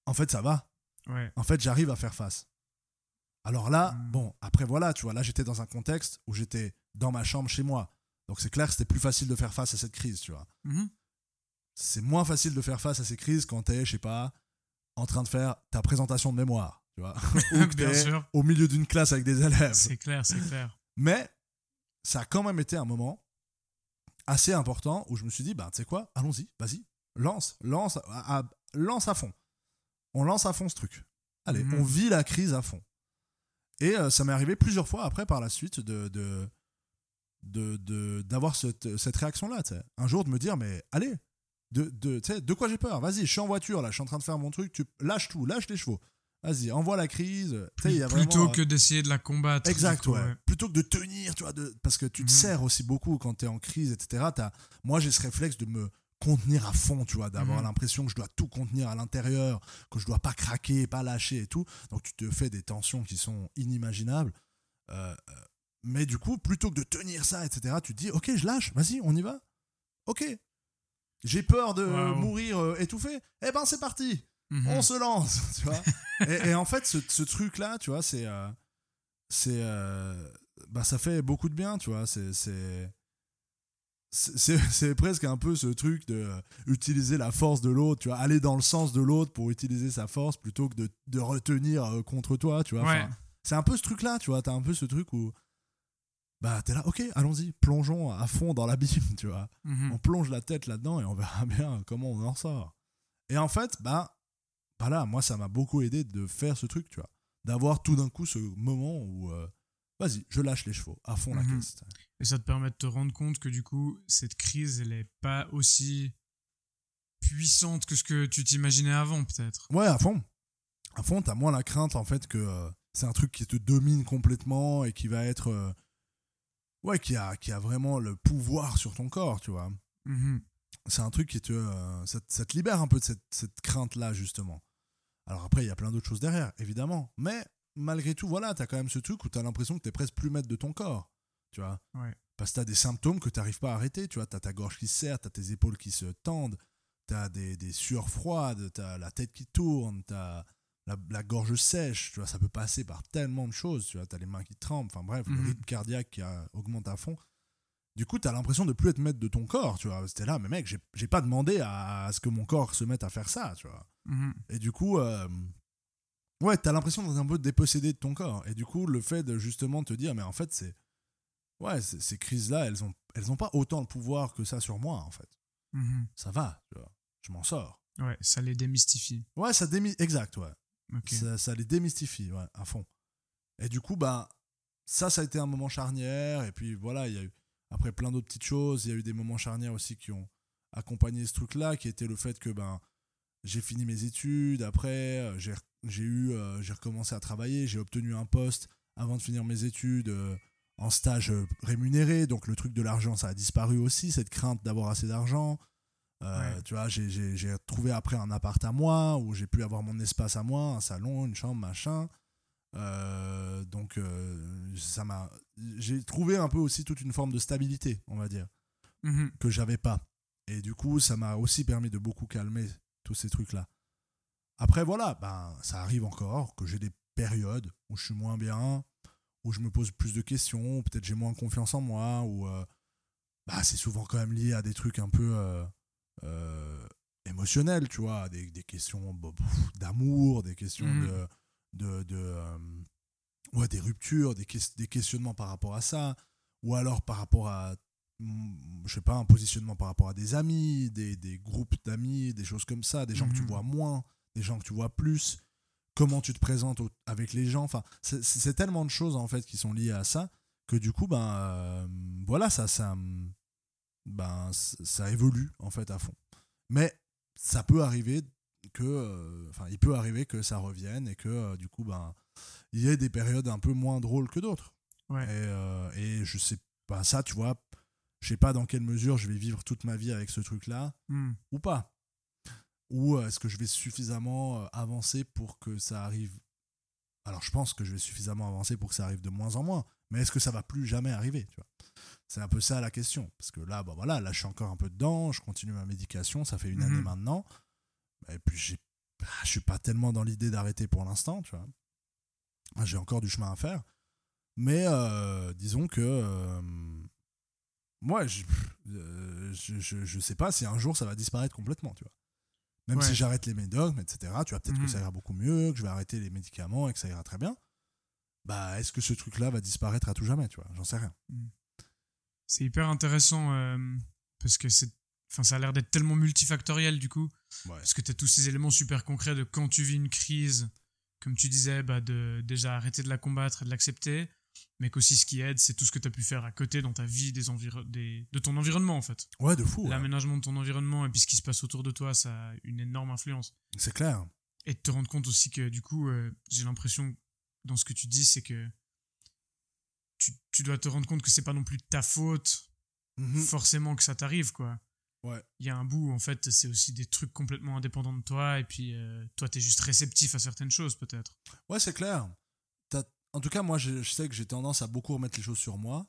En fait, ça va. Ouais. En fait, j'arrive à faire face. Alors là, Mm. bon, après voilà, tu vois, là j'étais dans un contexte où j'étais dans ma chambre chez moi. Donc c'est clair que c'était plus facile de faire face à cette crise, tu vois. Mhm. C'est moins facile de faire face à ces crises quand t'es, je sais pas, en train de faire ta présentation de mémoire, tu vois. Ou Bien sûr. au milieu d'une classe avec des élèves. C'est clair, c'est clair. Mais ça a quand même été un moment assez important où je me suis dit, bah, tu sais quoi, allons-y, vas-y, lance, lance, à, à- lance à fond. On lance à fond ce truc. Allez, Mhm. on vit la crise à fond. Et euh, ça m'est arrivé plusieurs fois après, par la suite, de, de, de, de- d'avoir cette, cette réaction-là. Un jour, de me dire, mais allez, de, de, tu sais, de quoi j'ai peur Vas-y, je suis en voiture, là, je suis en train de faire mon truc, tu lâches tout, lâche les chevaux. Vas-y, envoie la crise. Y a Plutôt vraiment, que d'essayer de la combattre. Exact, coup, ouais. Plutôt que de tenir, tu vois, de... parce que tu te Mhm. sers aussi beaucoup quand tu es en crise, etc. T'as- Moi, j'ai ce réflexe de me contenir à fond, tu vois, d'avoir Mhm. l'impression que je dois tout contenir à l'intérieur, que je dois pas craquer, pas lâcher et tout. Donc tu te fais des tensions qui sont inimaginables. Euh, euh, mais du coup, plutôt que de tenir ça, etc., tu te dis, ok, je lâche, vas-y, on y va. Ok. J'ai peur de Wow. mourir euh, étouffé. Eh ben, c'est parti Mhm. on se lance, tu vois. et, et en fait, ce, ce truc-là, tu vois, c'est. euh, c'est. euh, bah, ça fait beaucoup de bien, tu vois. C'est. c'est- presque un peu ce truc de euh, utiliser la force de l'autre, tu vois, aller dans le sens de l'autre pour utiliser sa force plutôt que de, de retenir contre toi, tu vois. Ouais. Enfin, c'est un peu ce truc-là, tu vois. T'as un peu ce truc où. Bah, t'es là, ok, allons-y, plongeons à fond dans l'abîme, tu vois Mhm. on plonge la tête là-dedans et on verra bien comment on en sort. Et en fait, bah, bah là, moi, ça m'a beaucoup aidé de faire ce truc, tu vois. D'avoir tout d'un coup ce moment où, euh, vas-y, je lâche les chevaux, à fond la Mhm. caisse. Et ça te permet de te rendre compte que du coup, cette crise, elle est pas aussi puissante que ce que tu t'imaginais avant, peut-être. Ouais, à fond. À fond, t'as moins la crainte, en fait, que euh, c'est un truc qui te domine complètement et qui va être. euh, ouais, qui a, qui a vraiment le pouvoir sur ton corps, tu vois. Mhm. c'est un truc qui te, euh, ça, te- ça te libère un peu de cette, cette crainte-là, justement. Alors après, il y a plein d'autres choses derrière, évidemment. Mais malgré tout, voilà, t'as quand même ce truc où t'as l'impression que t'es presque plus maître de ton corps. Tu vois Ouais. Parce que t'as des symptômes que t'arrives pas à arrêter. Tu vois, t'as ta gorge qui se serre, t'as tes épaules qui se tendent, t'as des, des sueurs froides, t'as la tête qui tourne, t'as la, la gorge sèche. Tu vois, ça peut passer par tellement de choses. Tu vois, t'as les mains qui tremblent. Enfin bref, le Mhm. rythme cardiaque qui augmente à fond. Du coup, t'as l'impression de plus être maître de ton corps, tu vois. C'était là, mais mec, j'ai- j'ai pas demandé à, à ce que mon corps se mette à faire ça, tu vois. Mhm. Et du coup, euh, ouais, t'as l'impression d'être un peu dépossédé de ton corps. Et du coup, le fait de justement te dire, mais en fait, c'est. Ouais, ces crises-là, elles ont, elles ont pas autant de pouvoir que ça sur moi, en fait. Mhm. Ça va, tu vois. Je m'en sors. Ouais, ça les démystifie. Ouais, ça démi... Exact, ouais. Ça, les démystifie, à fond. Et du coup, bah, ça, ça a été un moment charnière. Et puis voilà, il y a eu, après plein d'autres petites choses, il y a eu des moments charnières aussi qui ont accompagné ce truc-là, qui était le fait que, ben, j'ai fini mes études. Après, euh, j'ai eu, euh, j'ai recommencé à travailler. J'ai obtenu un poste avant de finir mes études euh, en stage rémunéré. Donc, le truc de l'argent, ça a disparu aussi, cette crainte d'avoir assez d'argent. Euh, Ouais. Tu vois, j'ai- trouvé après un appart à moi où j'ai pu avoir mon espace à moi, un salon, une chambre, machin. Euh, donc, euh, ça m'a. J'ai trouvé un peu aussi toute une forme de stabilité, on va dire, Mhm. que j'avais pas. Et du coup, ça m'a aussi permis de beaucoup calmer tous ces trucs-là. Après, voilà, ben, ça arrive encore que j'ai des périodes où je suis moins bien, où je me pose plus de questions, peut-être j'ai moins confiance en moi, ou bah, c'est souvent quand même lié à des trucs un peu euh, émotionnels, tu vois, des, des questions bah, d'amour, des questions Mhm. de. de, de euh, ouais, des ruptures, des, ques- des questionnements par rapport à ça, ou alors par rapport à mm, je sais pas, un positionnement par rapport à des amis, des, des groupes d'amis, des choses comme ça, des gens que tu Mhm. vois moins, des gens que tu vois plus, comment tu te présentes au- avec les gens, enfin, c'est- tellement de choses en fait qui sont liées à ça que du coup, ben euh, voilà, ça, ça, ben, ça évolue en fait à fond. Mais ça peut arriver que, euh, enfin, il peut arriver que ça revienne et que euh, du coup, ben, il y ait des périodes un peu moins drôles que d'autres. Ouais. Et, euh, et je sais pas, ça, tu vois, je sais pas dans quelle mesure je vais vivre toute ma vie avec ce truc-là Mhm. ou pas. Ou est-ce que je vais suffisamment avancer pour que ça arrive? Alors je pense que je vais suffisamment avancer pour que ça arrive de moins en moins, mais est-ce que ça va plus jamais arriver tu vois? C'est un peu ça la question. Parce que là, bah voilà, là je suis encore un peu dedans, je continue ma médication, ça fait une Mhm. année maintenant. Et puis j'ai, ah, je suis pas tellement dans l'idée d'arrêter pour l'instant, tu vois. Ah, J'ai encore du chemin à faire. Mais euh, disons que euh, moi, je, euh, je, je, je sais pas si un jour ça va disparaître complètement, tu vois. Même Ouais. si j'arrête les médocs, etc., tu vois, peut-être Mhm. que ça ira beaucoup mieux, que je vais arrêter les médicaments et que ça ira très bien. Bah, est-ce que ce truc-là va disparaître à tout jamais, tu vois? J'en sais rien. C'est hyper intéressant euh, parce que c'est, enfin, ça a l'air d'être tellement multifactoriel du coup. Ouais. Parce que tu as tous ces éléments super concrets de quand tu vis une crise, comme tu disais, bah de déjà arrêter de la combattre et de l'accepter, mais qu'aussi ce qui aide, c'est tout ce que tu as pu faire à côté dans ta vie des des, de ton environnement en fait. Ouais, de fou. ouais. L'aménagement de ton environnement et puis ce qui se passe autour de toi, ça a une énorme influence. C'est clair. Et de te rendre compte aussi que du coup, euh, j'ai l'impression dans ce que tu dis, c'est que tu, tu dois te rendre compte que c'est pas non plus de ta faute Mhm. forcément que ça t'arrive quoi. Ouais. Il y a un bout, en fait, c'est aussi des trucs complètement indépendants de toi, et puis euh, toi, t'es juste réceptif à certaines choses, peut-être. Ouais, c'est clair. En tout cas, moi, je, je sais que j'ai tendance à beaucoup remettre les choses sur moi,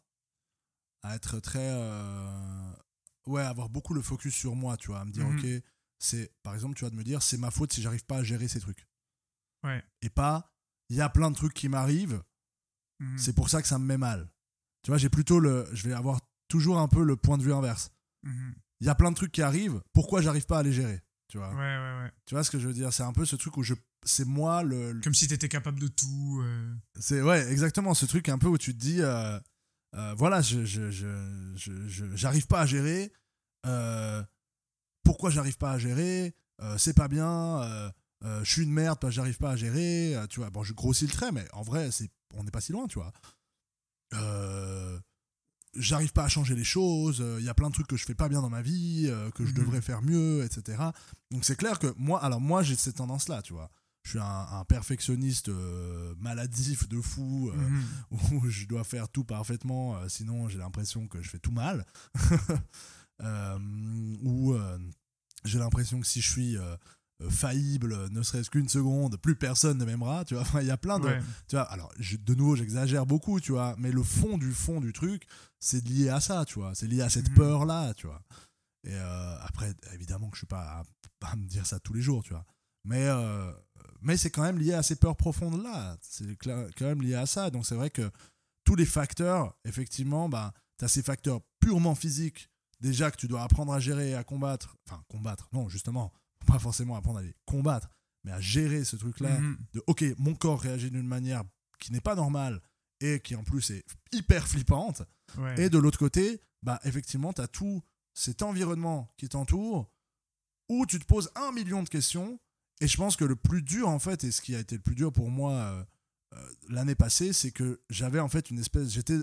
à être très. euh, Ouais, avoir beaucoup le focus sur moi, tu vois, à me dire, Mhm. ok, c'est. Par exemple, tu vas de me dire, c'est ma faute si j'arrive pas à gérer ces trucs. Ouais. Et pas, il y a plein de trucs qui m'arrivent, Mhm. c'est pour ça que ça me met mal. Tu vois, j'ai plutôt le. Je vais avoir toujours un peu le point de vue inverse. Mhm. Il y a plein de trucs qui arrivent, pourquoi j'arrive pas à les gérer Tu vois, Ouais, ouais, ouais. tu vois ce que je veux dire? C'est un peu ce truc où je. C'est moi le, le- Comme si t'étais capable de tout. euh. C'est ouais, exactement ce truc un peu où tu te dis, euh, euh, voilà, je, je, je, j'arrive pas à gérer. pourquoi j'arrive pas à gérer C'est pas bien. Euh, je suis une merde que j'arrive pas à gérer. euh, tu vois, bon, je grossis le trait, mais en vrai, c'est, on n'est pas si loin, tu vois. Euh, j'arrive pas à changer les choses. Il y a plein de trucs que je fais pas bien dans ma vie, que je Mhm. devrais faire mieux, etc. Donc c'est clair que moi, alors moi, j'ai cette tendance-là, tu vois. Je suis un, un perfectionniste maladif de fou, Mhm. où je dois faire tout parfaitement, sinon j'ai l'impression que je fais tout mal. Ou j'ai l'impression que si je suis faillible, ne serait-ce qu'une seconde, plus personne ne m'aimera. Tu vois, Enfin, il y a plein de. Ouais. Tu vois, alors je- de nouveau, j'exagère beaucoup, tu vois, mais le fond du fond du truc, c'est lié à ça, tu vois. C'est lié à cette Mhm. peur-là, tu vois. Et euh, après, évidemment que je suis pas à, à me dire ça tous les jours, tu vois. Mais, euh, mais c'est quand même lié à ces peurs profondes-là. C'est cla- quand même lié à ça. Donc c'est vrai que tous les facteurs, effectivement, bah, tu as ces facteurs purement physiques, déjà que tu dois apprendre à gérer et à combattre. Enfin, combattre, non, justement, pas forcément apprendre à les combattre, mais à gérer ce truc-là Mhm. de ok, mon corps réagit d'une manière qui n'est pas normale et qui en plus est hyper flippante. Ouais. Et de l'autre côté, bah effectivement, tu as tout cet environnement qui t'entoure où tu te poses un million de questions. Et je pense que le plus dur, en fait, et ce qui a été le plus dur pour moi euh, euh, l'année passée, c'est que j'avais en fait une espèce. J'étais,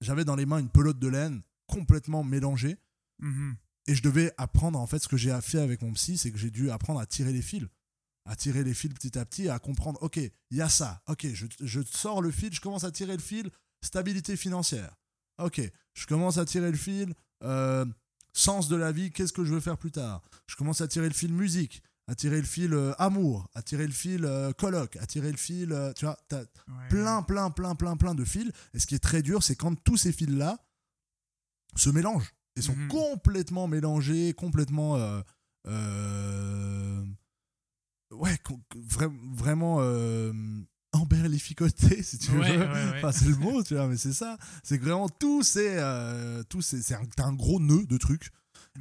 j'avais dans les mains une pelote de laine complètement mélangée. Mhm. Et je devais apprendre, en fait, ce que j'ai fait avec mon psy, c'est que j'ai dû apprendre à tirer les fils. À tirer les fils petit à petit, à comprendre, ok, il y a ça, ok, je, je sors le fil, je commence à tirer le fil, stabilité financière. Ok, je commence à tirer le fil, euh, sens de la vie, qu'est-ce que je veux faire plus tard? Je commence à tirer le fil musique, à tirer le fil euh, amour, à tirer le fil euh, coloc, à tirer le fil, tu vois, t'as Ouais. plein, plein, plein, plein, plein de fils. Et ce qui est très dur, c'est quand tous ces fils-là se mélangent et sont Mhm. complètement mélangés, complètement. euh, euh, ouais, vra- vraiment euh, emberlificotés, si tu Ouais, veux. ouais, ouais. Enfin, c'est le mot, tu vois, mais c'est ça. C'est que vraiment tout, c'est. euh, tout c'est un, un gros nœud de trucs.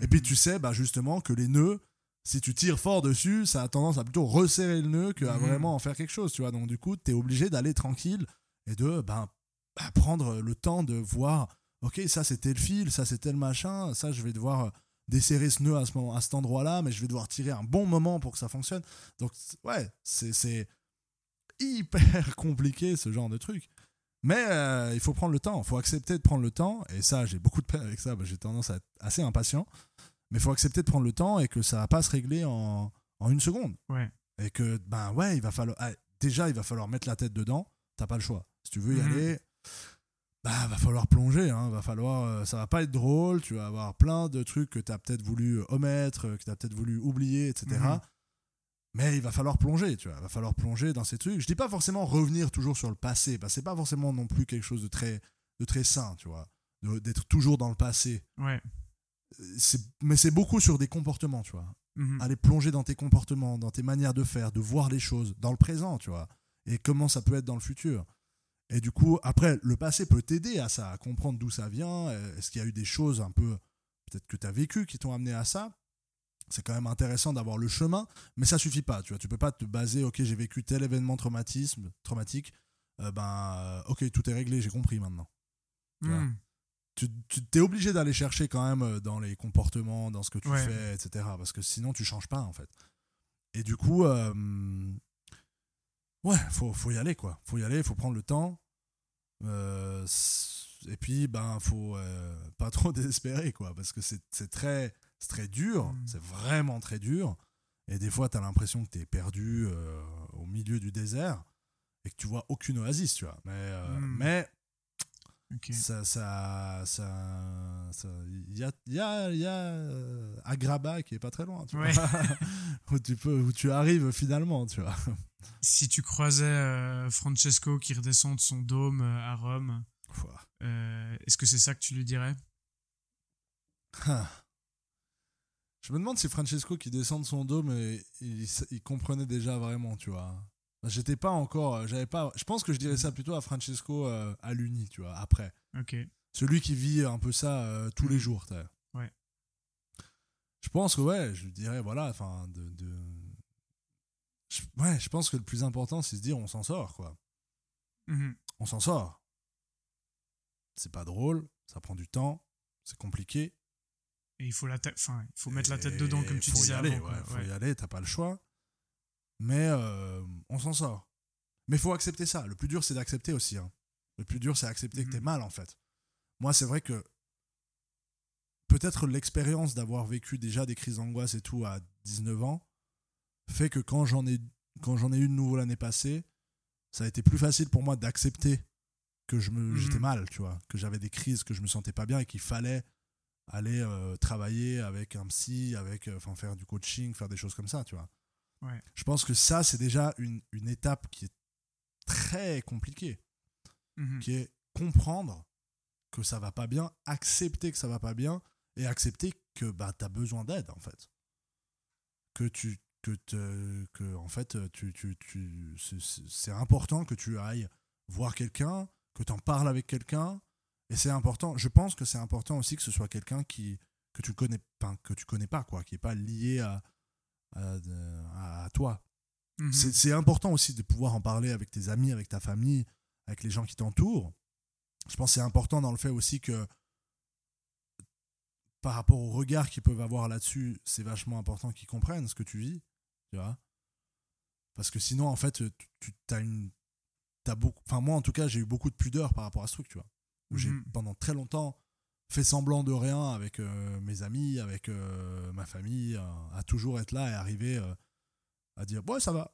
Et puis Mhm. tu sais, bah, justement, que les nœuds, si tu tires fort dessus, ça a tendance à plutôt resserrer le nœud qu'à Mhm. vraiment en faire quelque chose, tu vois. Donc du coup, tu es obligé d'aller tranquille et de ben, bah, prendre le temps de voir, ok, ça c'était le fil, ça c'était le machin, ça je vais devoir euh, desserrer ce nœud à, ce moment, à cet endroit-là, mais je vais devoir tirer un bon moment pour que ça fonctionne. Donc ouais, c'est hyper compliqué ce genre de truc. Mais euh, il faut prendre le temps, il faut accepter de prendre le temps, et ça j'ai beaucoup de peine avec ça, bah, j'ai tendance à être assez impatient. Mais il faut accepter de prendre le temps et que ça va pas se régler en, en une seconde. Ouais. Et que, ben ouais, il va falloir. ah, déjà, il va falloir mettre la tête dedans. T'as pas le choix. Si tu veux y Mhm. aller, bah, va falloir plonger. Hein, va falloir, euh, ça va pas être drôle. Tu vas avoir plein de trucs que tu as peut-être voulu omettre, euh, que tu as peut-être voulu oublier, etc. Mhm. Mais il va falloir plonger, tu vois. Il va falloir plonger dans ces trucs. Je dis pas forcément revenir toujours sur le passé, parce que c'est pas forcément non plus quelque chose de très, de très sain, tu vois. D'être toujours dans le passé. Ouais. Mais c'est beaucoup sur des comportements, tu vois Mhm. aller plonger dans tes comportements, dans tes manières de faire, de voir les choses dans le présent, tu vois, et comment ça peut être dans le futur. Et du coup, après, le passé peut t'aider à ça, à comprendre d'où ça vient. euh, Est-ce qu'il y a eu des choses un peu, peut-être que tu as vécu, qui t'ont amené à ça? C'est quand même intéressant d'avoir le chemin, mais ça suffit pas, tu vois. Tu peux pas te baser, ok, j'ai vécu tel événement traumatisme, traumatique, euh, ben, euh, ok, tout est réglé, j'ai compris maintenant vois. Mhm. tu, tu t'es obligé d'aller chercher quand même dans les comportements, dans ce que tu Ouais. fais, etc. Parce que sinon, tu changes pas, en fait. Et du coup, euh, ouais, faut, faut y aller, quoi. Faut y aller, faut prendre le temps. Euh, et puis, ben, faut euh, pas trop désespérer, quoi. Parce que c'est très, dur, Mm. c'est vraiment très dur. Et des fois, tu as l'impression que tu es perdu euh, au milieu du désert et que tu vois aucune oasis, tu vois. Mais, Mm. mais Ok. Ça, ça, ça, il y a, il y a, y a euh, Agraba qui est pas très loin, tu Ouais. vois, où tu peux, où tu arrives finalement, tu vois. Si tu croisais euh, Francesco qui redescend de son dôme euh, à Rome, euh, est-ce que c'est ça que tu lui dirais? Ah. Je me demande si Francesco qui descend de son dôme, il, il comprenait déjà vraiment, tu vois. J'étais pas encore, euh, j'avais pas. Je pense que je dirais ça plutôt à Francesco euh, à l'Uni, tu vois, après. Ok. Celui qui vit un peu ça euh, tous les Mhm. jours, t'as. Ouais. Je pense que ouais, je lui dirais voilà, enfin de, de... Je- ouais, je pense que le plus important c'est se dire on s'en sort quoi. Mhm. On s'en sort. C'est pas drôle, ça prend du temps, c'est compliqué. Et il faut, la tête- enfin, il faut mettre la tête dedans, comme tu faut y disais aller, avant. quoi. ouais, faut Ouais. y aller, t'as pas le choix. Mais euh, on s'en sort. Mais faut accepter ça. Le plus dur, c'est d'accepter aussi. hein. Le plus dur, c'est d'accepter que t'es Mhm. mal, en fait. Moi, c'est vrai que peut-être l'expérience d'avoir vécu déjà des crises d'angoisse et tout à 19 ans fait que quand j'en ai, quand j'en ai eu de nouveau l'année passée, ça a été plus facile pour moi d'accepter que je me, Mhm. j'étais mal, tu vois, que j'avais des crises, que je me sentais pas bien et qu'il fallait aller euh, travailler avec un psy, avec, euh, faire du coaching, faire des choses comme ça, tu vois. Ouais. Je pense que ça, c'est déjà une, une étape qui est très compliquée, Mhm. qui est comprendre que ça va pas bien, accepter que ça va pas bien et accepter que bah, tu as besoin d'aide, en fait. Que tu. Que, te- que en fait, tu, tu, tu, c'est- important que tu ailles voir quelqu'un, que tu en parles avec quelqu'un. Et c'est important. Je pense que c'est important aussi que ce soit quelqu'un qui que tu connais pas, que tu connais pas, quoi, qui est pas lié à, à, à- toi. Mhm. C'est important aussi de pouvoir en parler avec tes amis, avec ta famille, avec les gens qui t'entourent. Je pense que c'est important dans le fait aussi que par rapport au regard qu'ils peuvent avoir là-dessus, c'est vachement important qu'ils comprennent ce que tu vis, tu vois. Parce que sinon, en fait, tu, tu as une... As beaucoup, enfin, moi, en tout cas, j'ai eu beaucoup de pudeur par rapport à ce truc, tu vois. Où j'ai, Mhm. pendant très longtemps, fait semblant de rien avec euh, mes amis, avec euh, ma famille, euh, à toujours être là et arriver euh, à dire, ouais, ça va.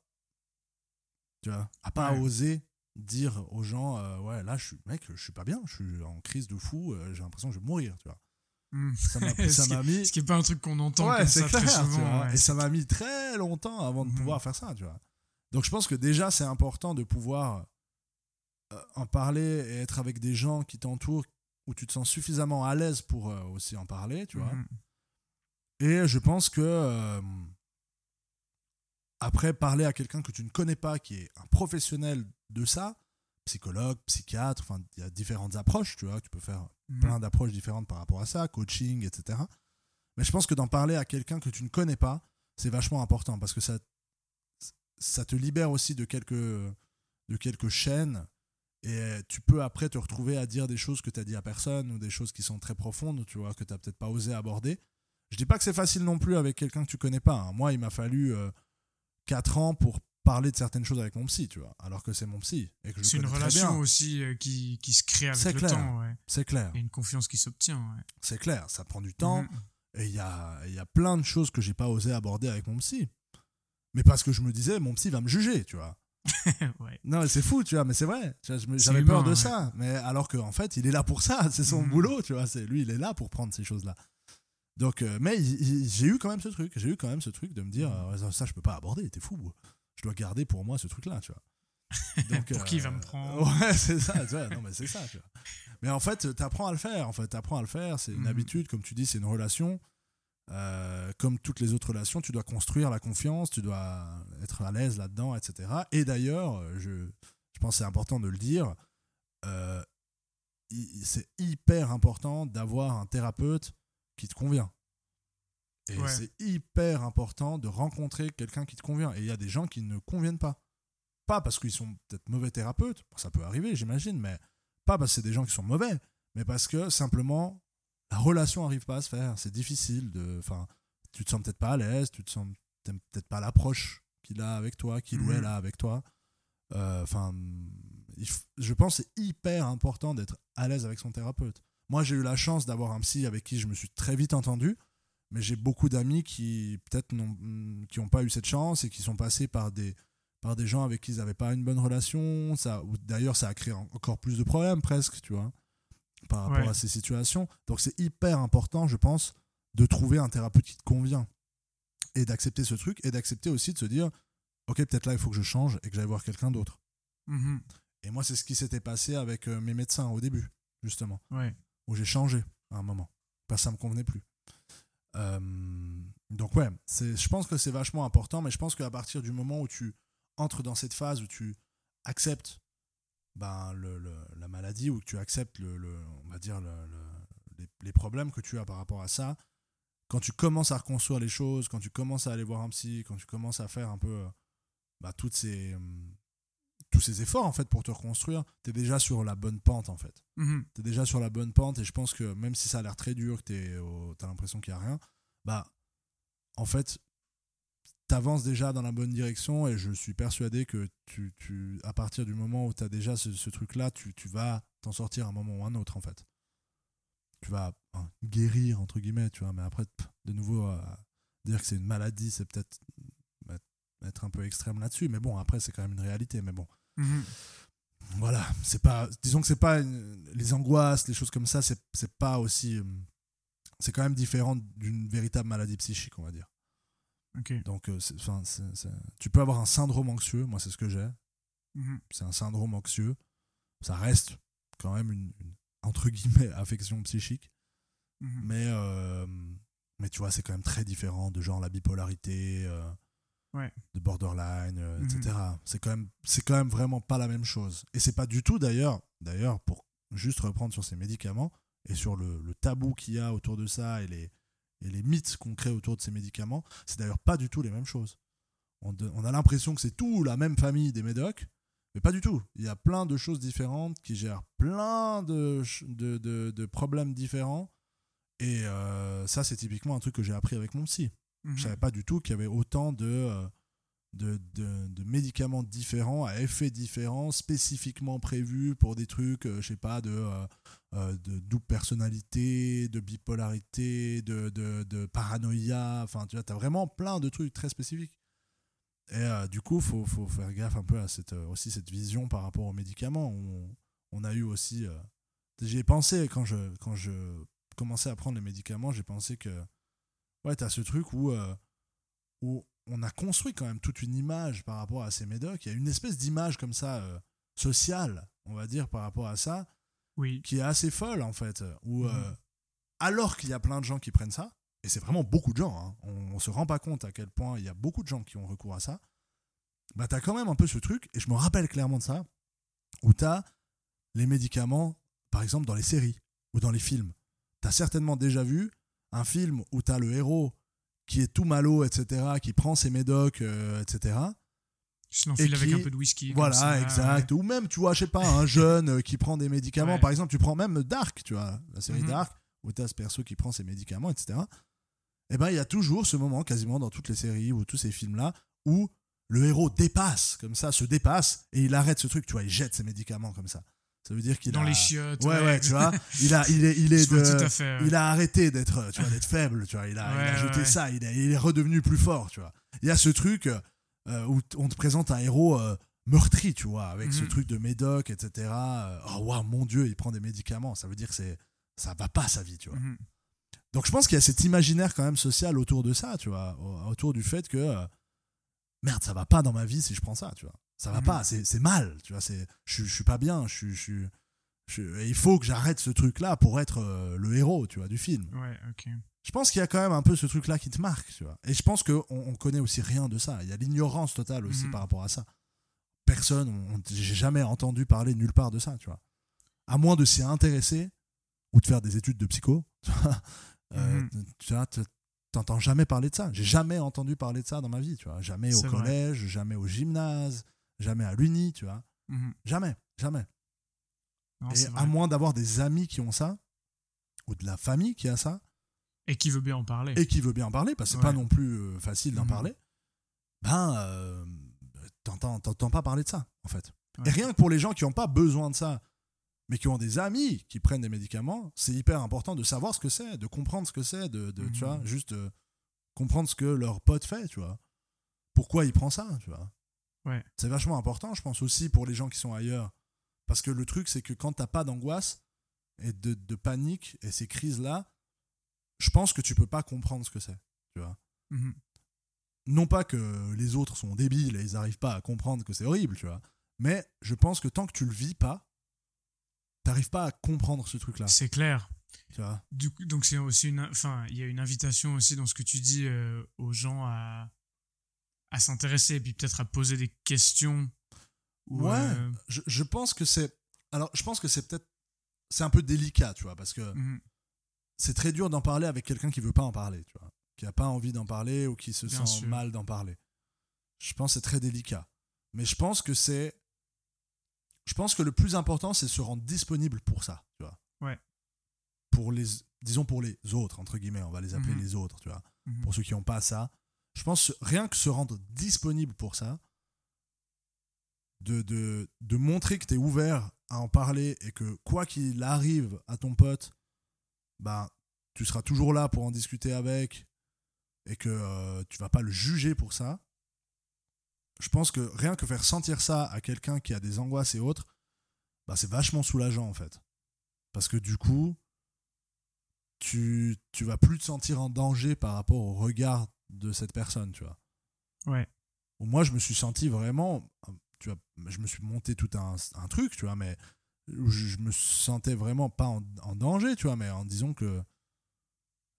Tu vois, à pas Ouais. oser dire aux gens, ouais, là, je suis, mec, je suis pas bien, je suis en crise de fou, j'ai l'impression que je vais mourir, tu vois. Mhm. Ça m'a, mis. Ce qui n'est pas un truc qu'on entend Ouais, comme ça clair, très tu souvent. vois. ouais. Et ça m'a mis très longtemps avant de Mhm. pouvoir faire ça, tu vois. Donc je pense que déjà, c'est important de pouvoir en parler et être avec des gens qui t'entourent où tu te sens suffisamment à l'aise pour euh, aussi en parler, tu vois. Mhm. Et je pense que euh, après parler à quelqu'un que tu ne connais pas, qui est un professionnel de ça, psychologue, psychiatre, enfin il y a différentes approches, tu vois, tu peux faire Mhm. plein d'approches différentes par rapport à ça, coaching, etc. Mais je pense que d'en parler à quelqu'un que tu ne connais pas, c'est vachement important parce que ça, ça te libère aussi de quelques, de quelques chaînes et tu peux après te retrouver à dire des choses que tu as dit à personne ou des choses qui sont très profondes, tu vois, que tu n'as peut-être pas osé aborder. Je dis pas que c'est facile non plus avec quelqu'un que tu connais pas. hein. Moi, il m'a fallu 4 ans pour parler de certaines choses avec mon psy, tu vois, alors que c'est mon psy et que je C'est une très relation bien. aussi euh, qui, qui se crée avec C'est le clair. temps. Ouais. C'est clair, Il y a une confiance qui s'obtient. ouais. c'est clair, ça prend du temps. Mhm. Et il y a, il y a plein de choses que j'ai pas osé aborder avec mon psy. Mais parce que je me disais, mon psy va me juger, tu vois. ouais. Non, c'est fou, tu vois, mais c'est vrai. J'avais peur de ouais. ça. Mais alors qu'en en fait, il est là pour ça. C'est son Mhm. boulot, tu vois. Lui, il est là pour prendre ces choses-là. Donc, euh, mais j'ai eu quand même ce truc. J'ai eu quand même ce truc de me dire, euh, ça, je peux pas aborder, t'es fou. Je dois garder pour moi ce truc-là, tu vois. Donc, Pour qui il va euh, me prendre Ouais, c'est ça, tu vois. Non, mais c'est ça, tu vois. Mais en fait, t'apprends à le faire. En fait, t'apprends à le faire. C'est une Mhm. habitude, comme tu dis, c'est une relation. Euh, comme toutes les autres relations, tu dois construire la confiance, tu dois être à l'aise là-dedans, etc. Et d'ailleurs, je, je pense que c'est important de le dire, euh, c'est hyper important d'avoir un thérapeute qui te convient. Et Ouais. c'est hyper important de rencontrer quelqu'un qui te convient. Et il y a des gens qui ne conviennent pas. Pas parce qu'ils sont peut-être mauvais thérapeutes, ça peut arriver, j'imagine, mais pas parce que c'est des gens qui sont mauvais, mais parce que simplement la relation n'arrive pas à se faire. C'est difficile de. Enfin, tu te sens peut-être pas à l'aise, tu te sens peut-être pas l'approche qu'il a avec toi, qu'il ou Mhm. elle a avec toi. Euh, Enfin, je pense que c'est hyper important d'être à l'aise avec son thérapeute. Moi, j'ai eu la chance d'avoir un psy avec qui je me suis très vite entendu, mais j'ai beaucoup d'amis qui peut-être n'ont qui n'ont pas eu cette chance et qui sont passés par des par des gens avec qui ils n'avaient pas une bonne relation. Ça, d'ailleurs, ça a créé en- encore plus de problèmes presque, tu vois. Par rapport Ouais. à ces situations. Donc c'est hyper important, je pense, de trouver un thérapeute qui te convient et d'accepter ce truc et d'accepter aussi de se dire, ok, peut-être là il faut que je change et que j'aille voir quelqu'un d'autre. Mhm. Et moi, c'est ce qui s'était passé avec euh, mes médecins au début, justement, Ouais. où j'ai changé à un moment. Parce que ça me convenait plus. Euh, donc ouais, c'est, je pense que c'est vachement important, mais je pense qu'à partir du moment où tu entres dans cette phase où tu acceptes ben, le, le- la maladie, ou que tu acceptes le, le- on va dire le- le- les, les problèmes que tu as par rapport à ça, quand tu commences à reconstruire les choses, quand tu commences à aller voir un psy, quand tu commences à faire un peu bah, toutes ces, hum, tous ces efforts en fait pour te reconstruire, tu es déjà sur la bonne pente en fait. Mhm. Tu es déjà sur la bonne pente et je pense que même si ça a l'air très dur, que tu as l'impression qu'il n'y a rien, bah en fait, tu avances déjà dans la bonne direction et je suis persuadé que tu, tu, à partir du moment où tu as déjà ce, ce truc-là, tu, tu vas t'en sortir un moment ou un autre en fait. Tu vas hein, guérir, entre guillemets, tu vois, mais après, de nouveau, euh, dire que c'est une maladie, c'est peut-être être un peu extrême là-dessus, mais bon, après, c'est quand même une réalité, mais bon Mhm. voilà, c'est pas, disons que c'est pas une- les angoisses, les choses comme ça, c'est c'est pas aussi, euh, c'est quand même différent d'une véritable maladie psychique, on va dire. Donc, euh, tu peux avoir un syndrome anxieux, moi c'est ce que j'ai, Mhm. c'est un syndrome anxieux, ça reste quand même une, une, entre guillemets affection psychique, Mhm. mais euh, mais tu vois, c'est quand même très différent de genre la bipolarité. euh, Ouais. de borderline, etc. C'est quand même, c'est quand même vraiment pas la même chose. Et c'est pas du tout d'ailleurs, d'ailleurs pour juste reprendre sur ces médicaments et sur le, le tabou qu'il y a autour de ça et les, et les mythes qu'on crée autour de ces médicaments, c'est d'ailleurs pas du tout les mêmes choses. On, de- on a l'impression que c'est tout la même famille des médocs, mais pas du tout. Il y a plein de choses différentes qui gèrent plein de, de, de- de problèmes différents. Et euh, ça, c'est typiquement un truc que j'ai appris avec mon psy. Mhm. Je savais pas du tout qu'il y avait autant de, euh, de, de- médicaments différents, à effets différents, spécifiquement prévus pour des trucs, euh, je sais pas, de, euh, euh, de double personnalité, de bipolarité, de, de, paranoïa. Enfin, tu vois, as vraiment plein de trucs très spécifiques. Et euh, du coup, faut, faut faire gaffe un peu à cette, aussi cette vision par rapport aux médicaments. On, on a eu aussi. euh, J'y ai pensé quand je, quand je commençais à prendre les médicaments, j'ai pensé que ouais, t'as ce truc où on a construit quand même toute une image par rapport à ces médocs. Il y a une espèce d'image comme ça, euh, sociale, on va dire, par rapport à ça, Oui. qui est assez folle en fait. Où, Mhm. euh, alors qu'il y a plein de gens qui prennent ça, et c'est vraiment beaucoup de gens, hein, on, on se rend pas compte à quel point il y a beaucoup de gens qui ont recours à ça, bah t'as quand même un peu ce truc, et je me rappelle clairement de ça, où t'as les médicaments, par exemple dans les séries ou dans les films. T'as certainement déjà vu un film où t'as le héros qui est tout malo, etc., qui prend ses médocs, euh, etc. Je l'enfile Et avec qui- un peu de whisky. Voilà, ça, exact. Ou même, tu vois, je sais pas, un jeune euh, qui prend des médicaments. Ouais. Par exemple, tu prends même Dark, tu vois, la série Mhm. Dark, où tu as ce perso qui prend ses médicaments, etc. Et ben, il y a toujours ce moment, quasiment dans toutes les séries ou tous ces films-là, où le héros dépasse, comme ça, se dépasse, et il arrête ce truc, tu vois, il jette ses médicaments comme ça. Ça veut dire ouais. qu'il Dans a... les chiottes. Ouais, ouais, tu vois, il, a, il est, il est de- tout à fait. ouais. il a arrêté d'être tu vois d'être faible tu vois il a, il a Ouais, jeté ouais. ça il, a- il est redevenu plus fort tu vois il y a ce truc euh, où on te présente un héros euh, meurtri tu vois avec ce Mhm. truc de médoc etc Euh, oh waouh mon dieu il prend des médicaments ça veut dire que c'est ça va pas sa vie tu vois Mhm. donc je pense qu'il y a cet imaginaire quand même social autour de ça tu vois au- autour du fait que euh, merde ça va pas dans ma vie si je prends ça tu vois ça va Mhm. pas c'est mal tu vois c'est je je suis pas bien je suis- je je- et il faut que j'arrête ce truc là pour être euh, le héros tu vois du film Ouais, ok. je pense qu'il y a quand même un peu ce truc-là qui te marque, tu vois. Et je pense qu'on on connaît aussi rien de ça. Il y a l'ignorance totale aussi Mhm. par rapport à ça. Personne, on- on- j'ai jamais entendu parler nulle part de ça, tu vois. À moins de s'y intéresser ou de faire des études de psycho, tu vois. Euh, Mhm. tu vois, t'entends jamais parler de ça. J'ai jamais entendu parler de ça dans ma vie, tu vois. Jamais au vrai. collège, jamais au gymnase, jamais à l'uni, tu vois. Mhm. Jamais, jamais. Non, Et c'est à moins d'avoir des amis qui ont ça, ou de la famille qui a ça, Et qui veut bien en parler. et qui veut bien en parler, parce que c'est Ouais. pas non plus euh, facile d'en Mhm. parler, ben, euh, t'entends, pas parler de ça, en fait. Ouais. Et rien que pour les gens qui n'ont pas besoin de ça, mais qui ont des amis qui prennent des médicaments, c'est hyper important de savoir ce que c'est, de comprendre ce que c'est, de, de, tu Mhm. vois, juste euh, comprendre ce que leur pote fait, tu vois. Pourquoi il prend ça, tu vois. Ouais. C'est vachement important, je pense, aussi pour les gens qui sont ailleurs. Parce que le truc, c'est que quand t'as pas d'angoisse, et de, de panique et ces crises-là, je pense que tu peux pas comprendre ce que c'est. Tu vois Mhm. non pas que les autres sont débiles et ils n'arrivent pas à comprendre que c'est horrible, tu vois. Mais je pense que tant que tu le vis pas, t'arrives pas à comprendre ce truc-là, C'est clair. tu vois. Du coup, donc c'est aussi une, enfin, il y a une invitation aussi dans ce que tu dis euh, aux gens à, à s'intéresser et puis peut-être à poser des questions. ou, Ouais. euh, Je, je pense que c'est, alors je pense que c'est peut-être, c'est un peu délicat, tu vois, parce que mhm. c'est très dur d'en parler avec quelqu'un qui veut pas en parler, tu vois, qui a pas envie d'en parler ou qui se Bien sent sûr. mal d'en parler. Je pense que c'est très délicat. Mais je pense que c'est, je pense que le plus important, c'est se rendre disponible pour ça, tu vois. Ouais. Pour les, disons pour les autres entre guillemets, on va les appeler Mhm. les autres, tu vois. Mhm. Pour ceux qui n'ont pas ça, je pense rien que se rendre disponible pour ça, de, montrer que tu es ouvert à en parler et que quoi qu'il arrive à ton pote, bah, tu seras toujours là pour en discuter avec et que euh, tu vas pas le juger pour ça. Je pense que rien que faire sentir ça à quelqu'un qui a des angoisses et autres, bah, c'est vachement soulageant en fait. Parce que du coup, tu, tu vas plus te sentir en danger par rapport au regard de cette personne, tu vois. Ouais. Moi, je me suis senti vraiment, tu vois, je me suis monté tout un, un truc, tu vois, mais je, me sentais vraiment pas en, en danger, tu vois, mais en disant que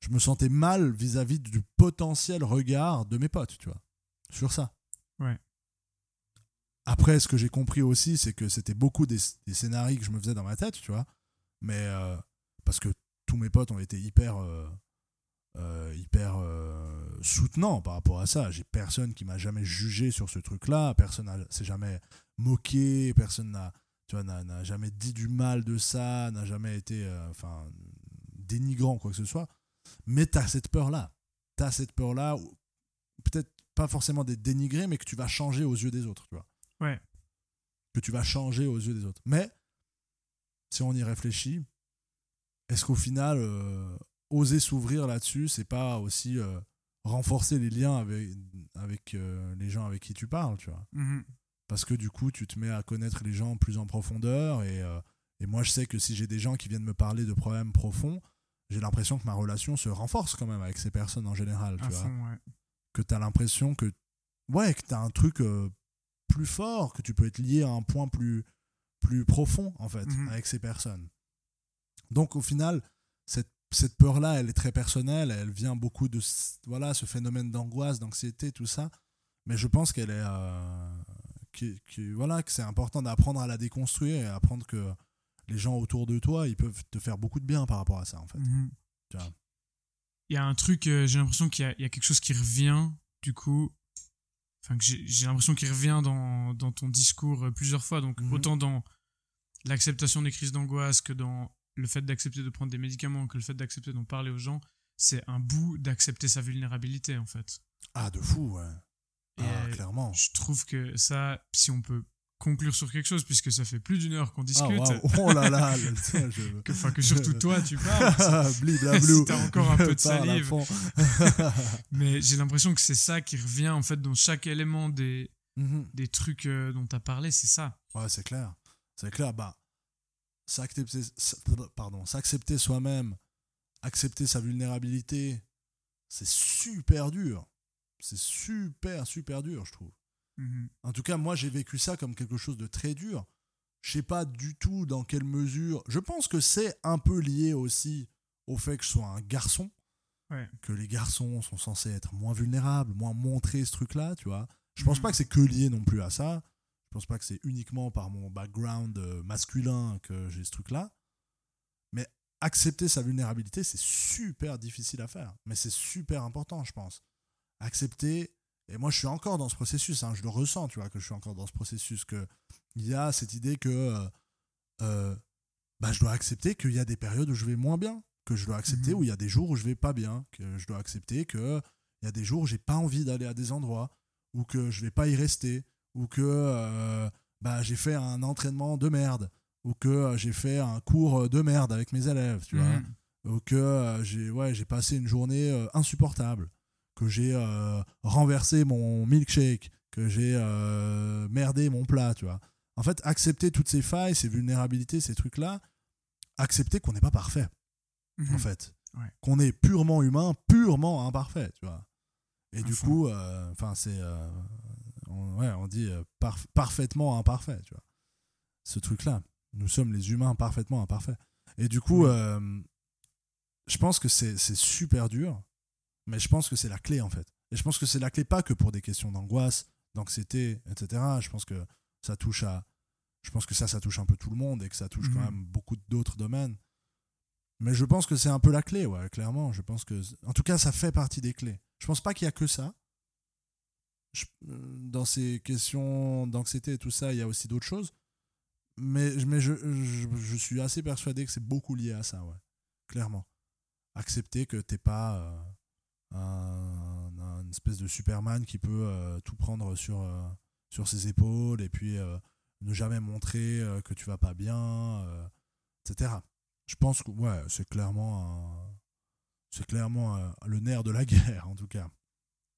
je me sentais mal vis-à-vis du potentiel regard de mes potes, tu vois, sur ça. Ouais. Après, ce que j'ai compris aussi, c'est que c'était beaucoup des, des scénarios que je me faisais dans ma tête, tu vois, mais euh, parce que tous mes potes ont été hyper, euh, euh, hyper euh, soutenants par rapport à ça. J'ai personne qui m'a jamais jugé sur ce truc-là, personne n'a- s'est jamais moqué, personne n'a, tu vois, n'a, n'a jamais dit du mal de ça, n'a jamais été, euh, enfin, dénigrant quoi que ce soit. Mais t'as cette peur-là, t'as cette peur-là, où- peut-être pas forcément d'être dénigré, mais que tu vas changer aux yeux des autres, tu vois. Ouais. Que tu vas changer aux yeux des autres. Mais si on y réfléchit, est-ce qu'au final, euh, oser s'ouvrir là-dessus, c'est pas aussi euh, renforcer les liens avec, avec euh, les gens avec qui tu parles, tu vois Mhm. Parce que du coup, tu te mets à connaître les gens plus en profondeur. Et, euh, et moi, je sais que si j'ai des gens qui viennent me parler de problèmes profonds, j'ai l'impression que ma relation se renforce quand même avec ces personnes en général, tu À vois fond, ouais. que tu as l'impression que ouais que tu as un truc plus fort que tu peux être lié à un point plus plus profond en fait Mhm. avec ces personnes donc au final cette, cette peur là elle est très personnelle elle vient beaucoup de ce- voilà ce phénomène d'angoisse d'anxiété tout ça mais je pense qu'elle est euh, que, que- voilà que c'est important d'apprendre à la déconstruire et apprendre que les gens autour de toi ils peuvent te faire beaucoup de bien par rapport à ça en fait Mhm. Il y a un truc, euh, j'ai l'impression qu'il y a, il y a quelque chose qui revient, du coup. Enfin, j'ai l'impression qu'il revient dans, dans ton discours euh, plusieurs fois. Donc, Mhm. autant dans l'acceptation des crises d'angoisse que dans le fait d'accepter de prendre des médicaments, que le fait d'accepter d'en parler aux gens, c'est un bout d'accepter sa vulnérabilité, en fait. ah de fou ouais Et, Ah, clairement Je trouve que ça, si on peut conclure sur quelque chose, puisque ça fait plus d'une heure qu'on Ah, discute, waouh. oh là là, je- que, enfin, que surtout toi, tu parles. Si t'as encore un peu de salive. Mais j'ai l'impression que c'est ça qui revient, en fait, dans chaque élément des, Mhm. des trucs euh, dont tu as parlé, c'est ça. Ouais, c'est clair. C'est clair. Bah, s'accepter, pardon, s'accepter soi-même, accepter sa vulnérabilité, c'est super dur. C'est super, super dur, je trouve. Mhm. En tout cas, moi, j'ai vécu ça comme quelque chose de très dur. Je sais pas du tout dans quelle mesure. Je pense que c'est un peu lié aussi au fait que je sois un garçon. Ouais. Que les garçons sont censés être moins vulnérables, moins montrer ce truc-là, tu vois. Je pense Mhm. pas que c'est que lié non plus à ça. Je pense pas que c'est uniquement par mon background euh, masculin que j'ai ce truc-là. Mais accepter sa vulnérabilité, c'est super difficile à faire. Mais c'est super important, je pense. Accepter. Et moi, je suis encore dans ce processus. hein, je le ressens, tu vois, que je suis encore dans ce processus. Que il y a cette idée que euh, euh, bah, je dois accepter qu'il y a des périodes où je vais moins bien. Que je dois accepter Mhm. où il y a des jours où je vais pas bien. Que je dois accepter que il y a des jours où j'ai pas envie d'aller à des endroits. Ou que je vais pas y rester. Ou que euh, bah, j'ai fait un entraînement de merde. Ou que euh, j'ai fait un cours de merde avec mes élèves, tu vois Mhm. ou que euh, j'ai ouais, j'ai passé une journée euh, insupportable, que j'ai euh, renversé mon milkshake, que j'ai euh, merdé mon plat, tu vois. En fait, accepter toutes ces failles, ces vulnérabilités, ces trucs-là, accepter qu'on n'est pas parfait, en Mhm. fait. Ouais. Qu'on est purement humain, purement imparfait, tu vois. Et du coup, euh, c'est. euh, on, ouais, on dit euh, parf- parfaitement imparfait, tu vois. Ce truc-là. Nous sommes les humains parfaitement imparfaits. Et du coup, euh, je pense que c'est c'est super dur, mais je pense que c'est la clé, en fait. Et je pense que c'est la clé pas que pour des questions d'angoisse, d'anxiété, etc. Je pense que ça touche à. Je pense que ça, ça touche un peu tout le monde et que ça touche quand Mhm. même beaucoup d'autres domaines. Mais je pense que c'est un peu la clé, ouais, clairement. Je pense que, en tout cas, ça fait partie des clés. Je pense pas qu'il y a que ça. Je- dans ces questions d'anxiété et tout ça, il y a aussi d'autres choses. Mais, je, suis assez persuadé que c'est beaucoup lié à ça, ouais. Clairement. Accepter que t'es pas euh, un, espèce de Superman qui peut euh, tout prendre sur, euh, sur ses épaules et puis ne jamais montrer que tu vas pas bien, etc. Je pense que ouais, c'est clairement c'est clairement le nerf de la guerre en tout cas.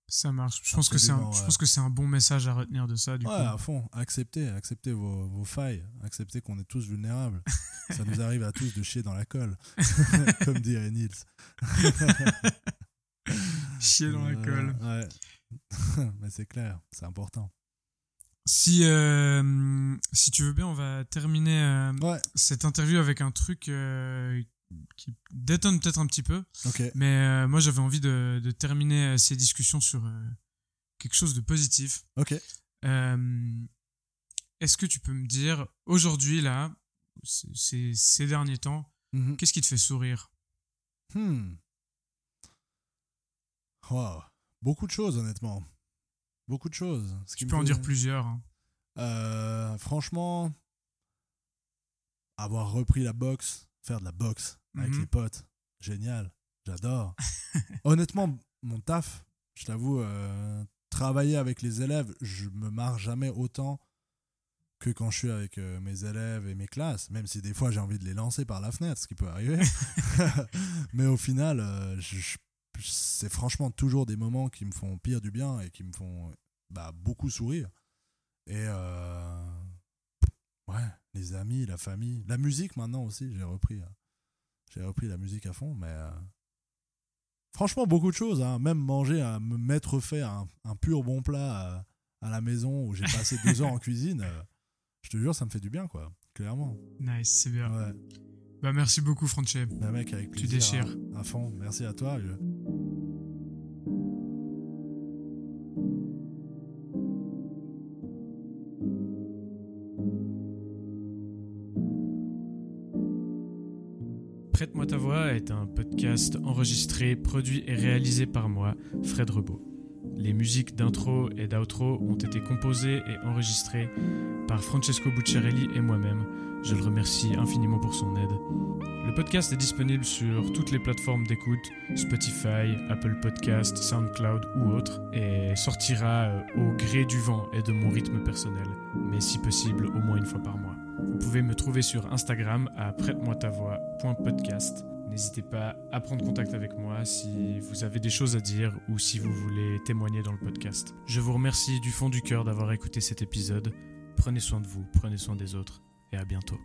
Ça marche. Je pense que c'est un, Absolument, je ouais. pense que c'est un bon message à retenir de ça, du ouais, coup. à fond, acceptez, acceptez vos, vos failles, acceptez qu'on est tous vulnérables. Ça nous arrive à tous de chier dans la colle, comme dirait Nils. Chier dans la Euh, colle. Ouais. Mais c'est clair, c'est important. Si, euh, si tu veux bien, on va terminer euh, Ouais, cette interview avec un truc euh, qui détonne peut-être un petit peu. Mais euh, moi, j'avais envie de, de terminer euh, ces discussions sur euh, quelque chose de positif. Ok. Est-ce que tu peux me dire, aujourd'hui, là, ces- derniers temps, Mhm. qu'est-ce qui te fait sourire? Hmm. Wow. Beaucoup de choses, honnêtement. Beaucoup de choses. Ce Tu peux en dire plusieurs. hein. Euh, franchement, avoir repris la boxe, faire de la boxe avec Mhm. les potes, génial, j'adore. Honnêtement, mon taf, je t'avoue, euh, travailler avec les élèves, je me marre jamais autant que quand je suis avec euh, mes élèves et mes classes, même si des fois j'ai envie de les lancer par la fenêtre, ce qui peut arriver. Mais au final, euh, c'est franchement toujours des moments qui me font pire du bien et qui me font bah, beaucoup sourire. Et ouais, les amis, la famille, la musique maintenant aussi, j'ai repris, euh, j'ai repris la musique à fond, mais euh, franchement beaucoup de choses, hein. même manger, à me mettre fait un, un pur bon plat à, à la maison où j'ai passé deux ans en cuisine, euh, je te jure, ça me fait du bien, quoi, clairement. Nice, c'est bien. Ouais, Bah, merci beaucoup, Franche. bah, mec, avec Tu plaisir. déchires. hein, à fond, merci à toi. Prête-moi ta voix est un podcast enregistré, produit et réalisé par moi, Fred Rebaud. Les musiques d'intro et d'outro ont été composées et enregistrées par Francesco Bucciarelli et moi-même. Je le remercie infiniment pour son aide. Le podcast est disponible sur toutes les plateformes d'écoute, Spotify, Apple Podcast, SoundCloud ou autres, et sortira euh, au gré du vent et de mon rythme personnel, mais si possible au moins une fois par mois. Vous pouvez me trouver sur Instagram à prête-moi ta voix.podcast. N'hésitez pas à prendre contact avec moi si vous avez des choses à dire ou si vous voulez témoigner dans le podcast. Je vous remercie du fond du cœur d'avoir écouté cet épisode. Prenez soin de vous, prenez soin des autres et à bientôt.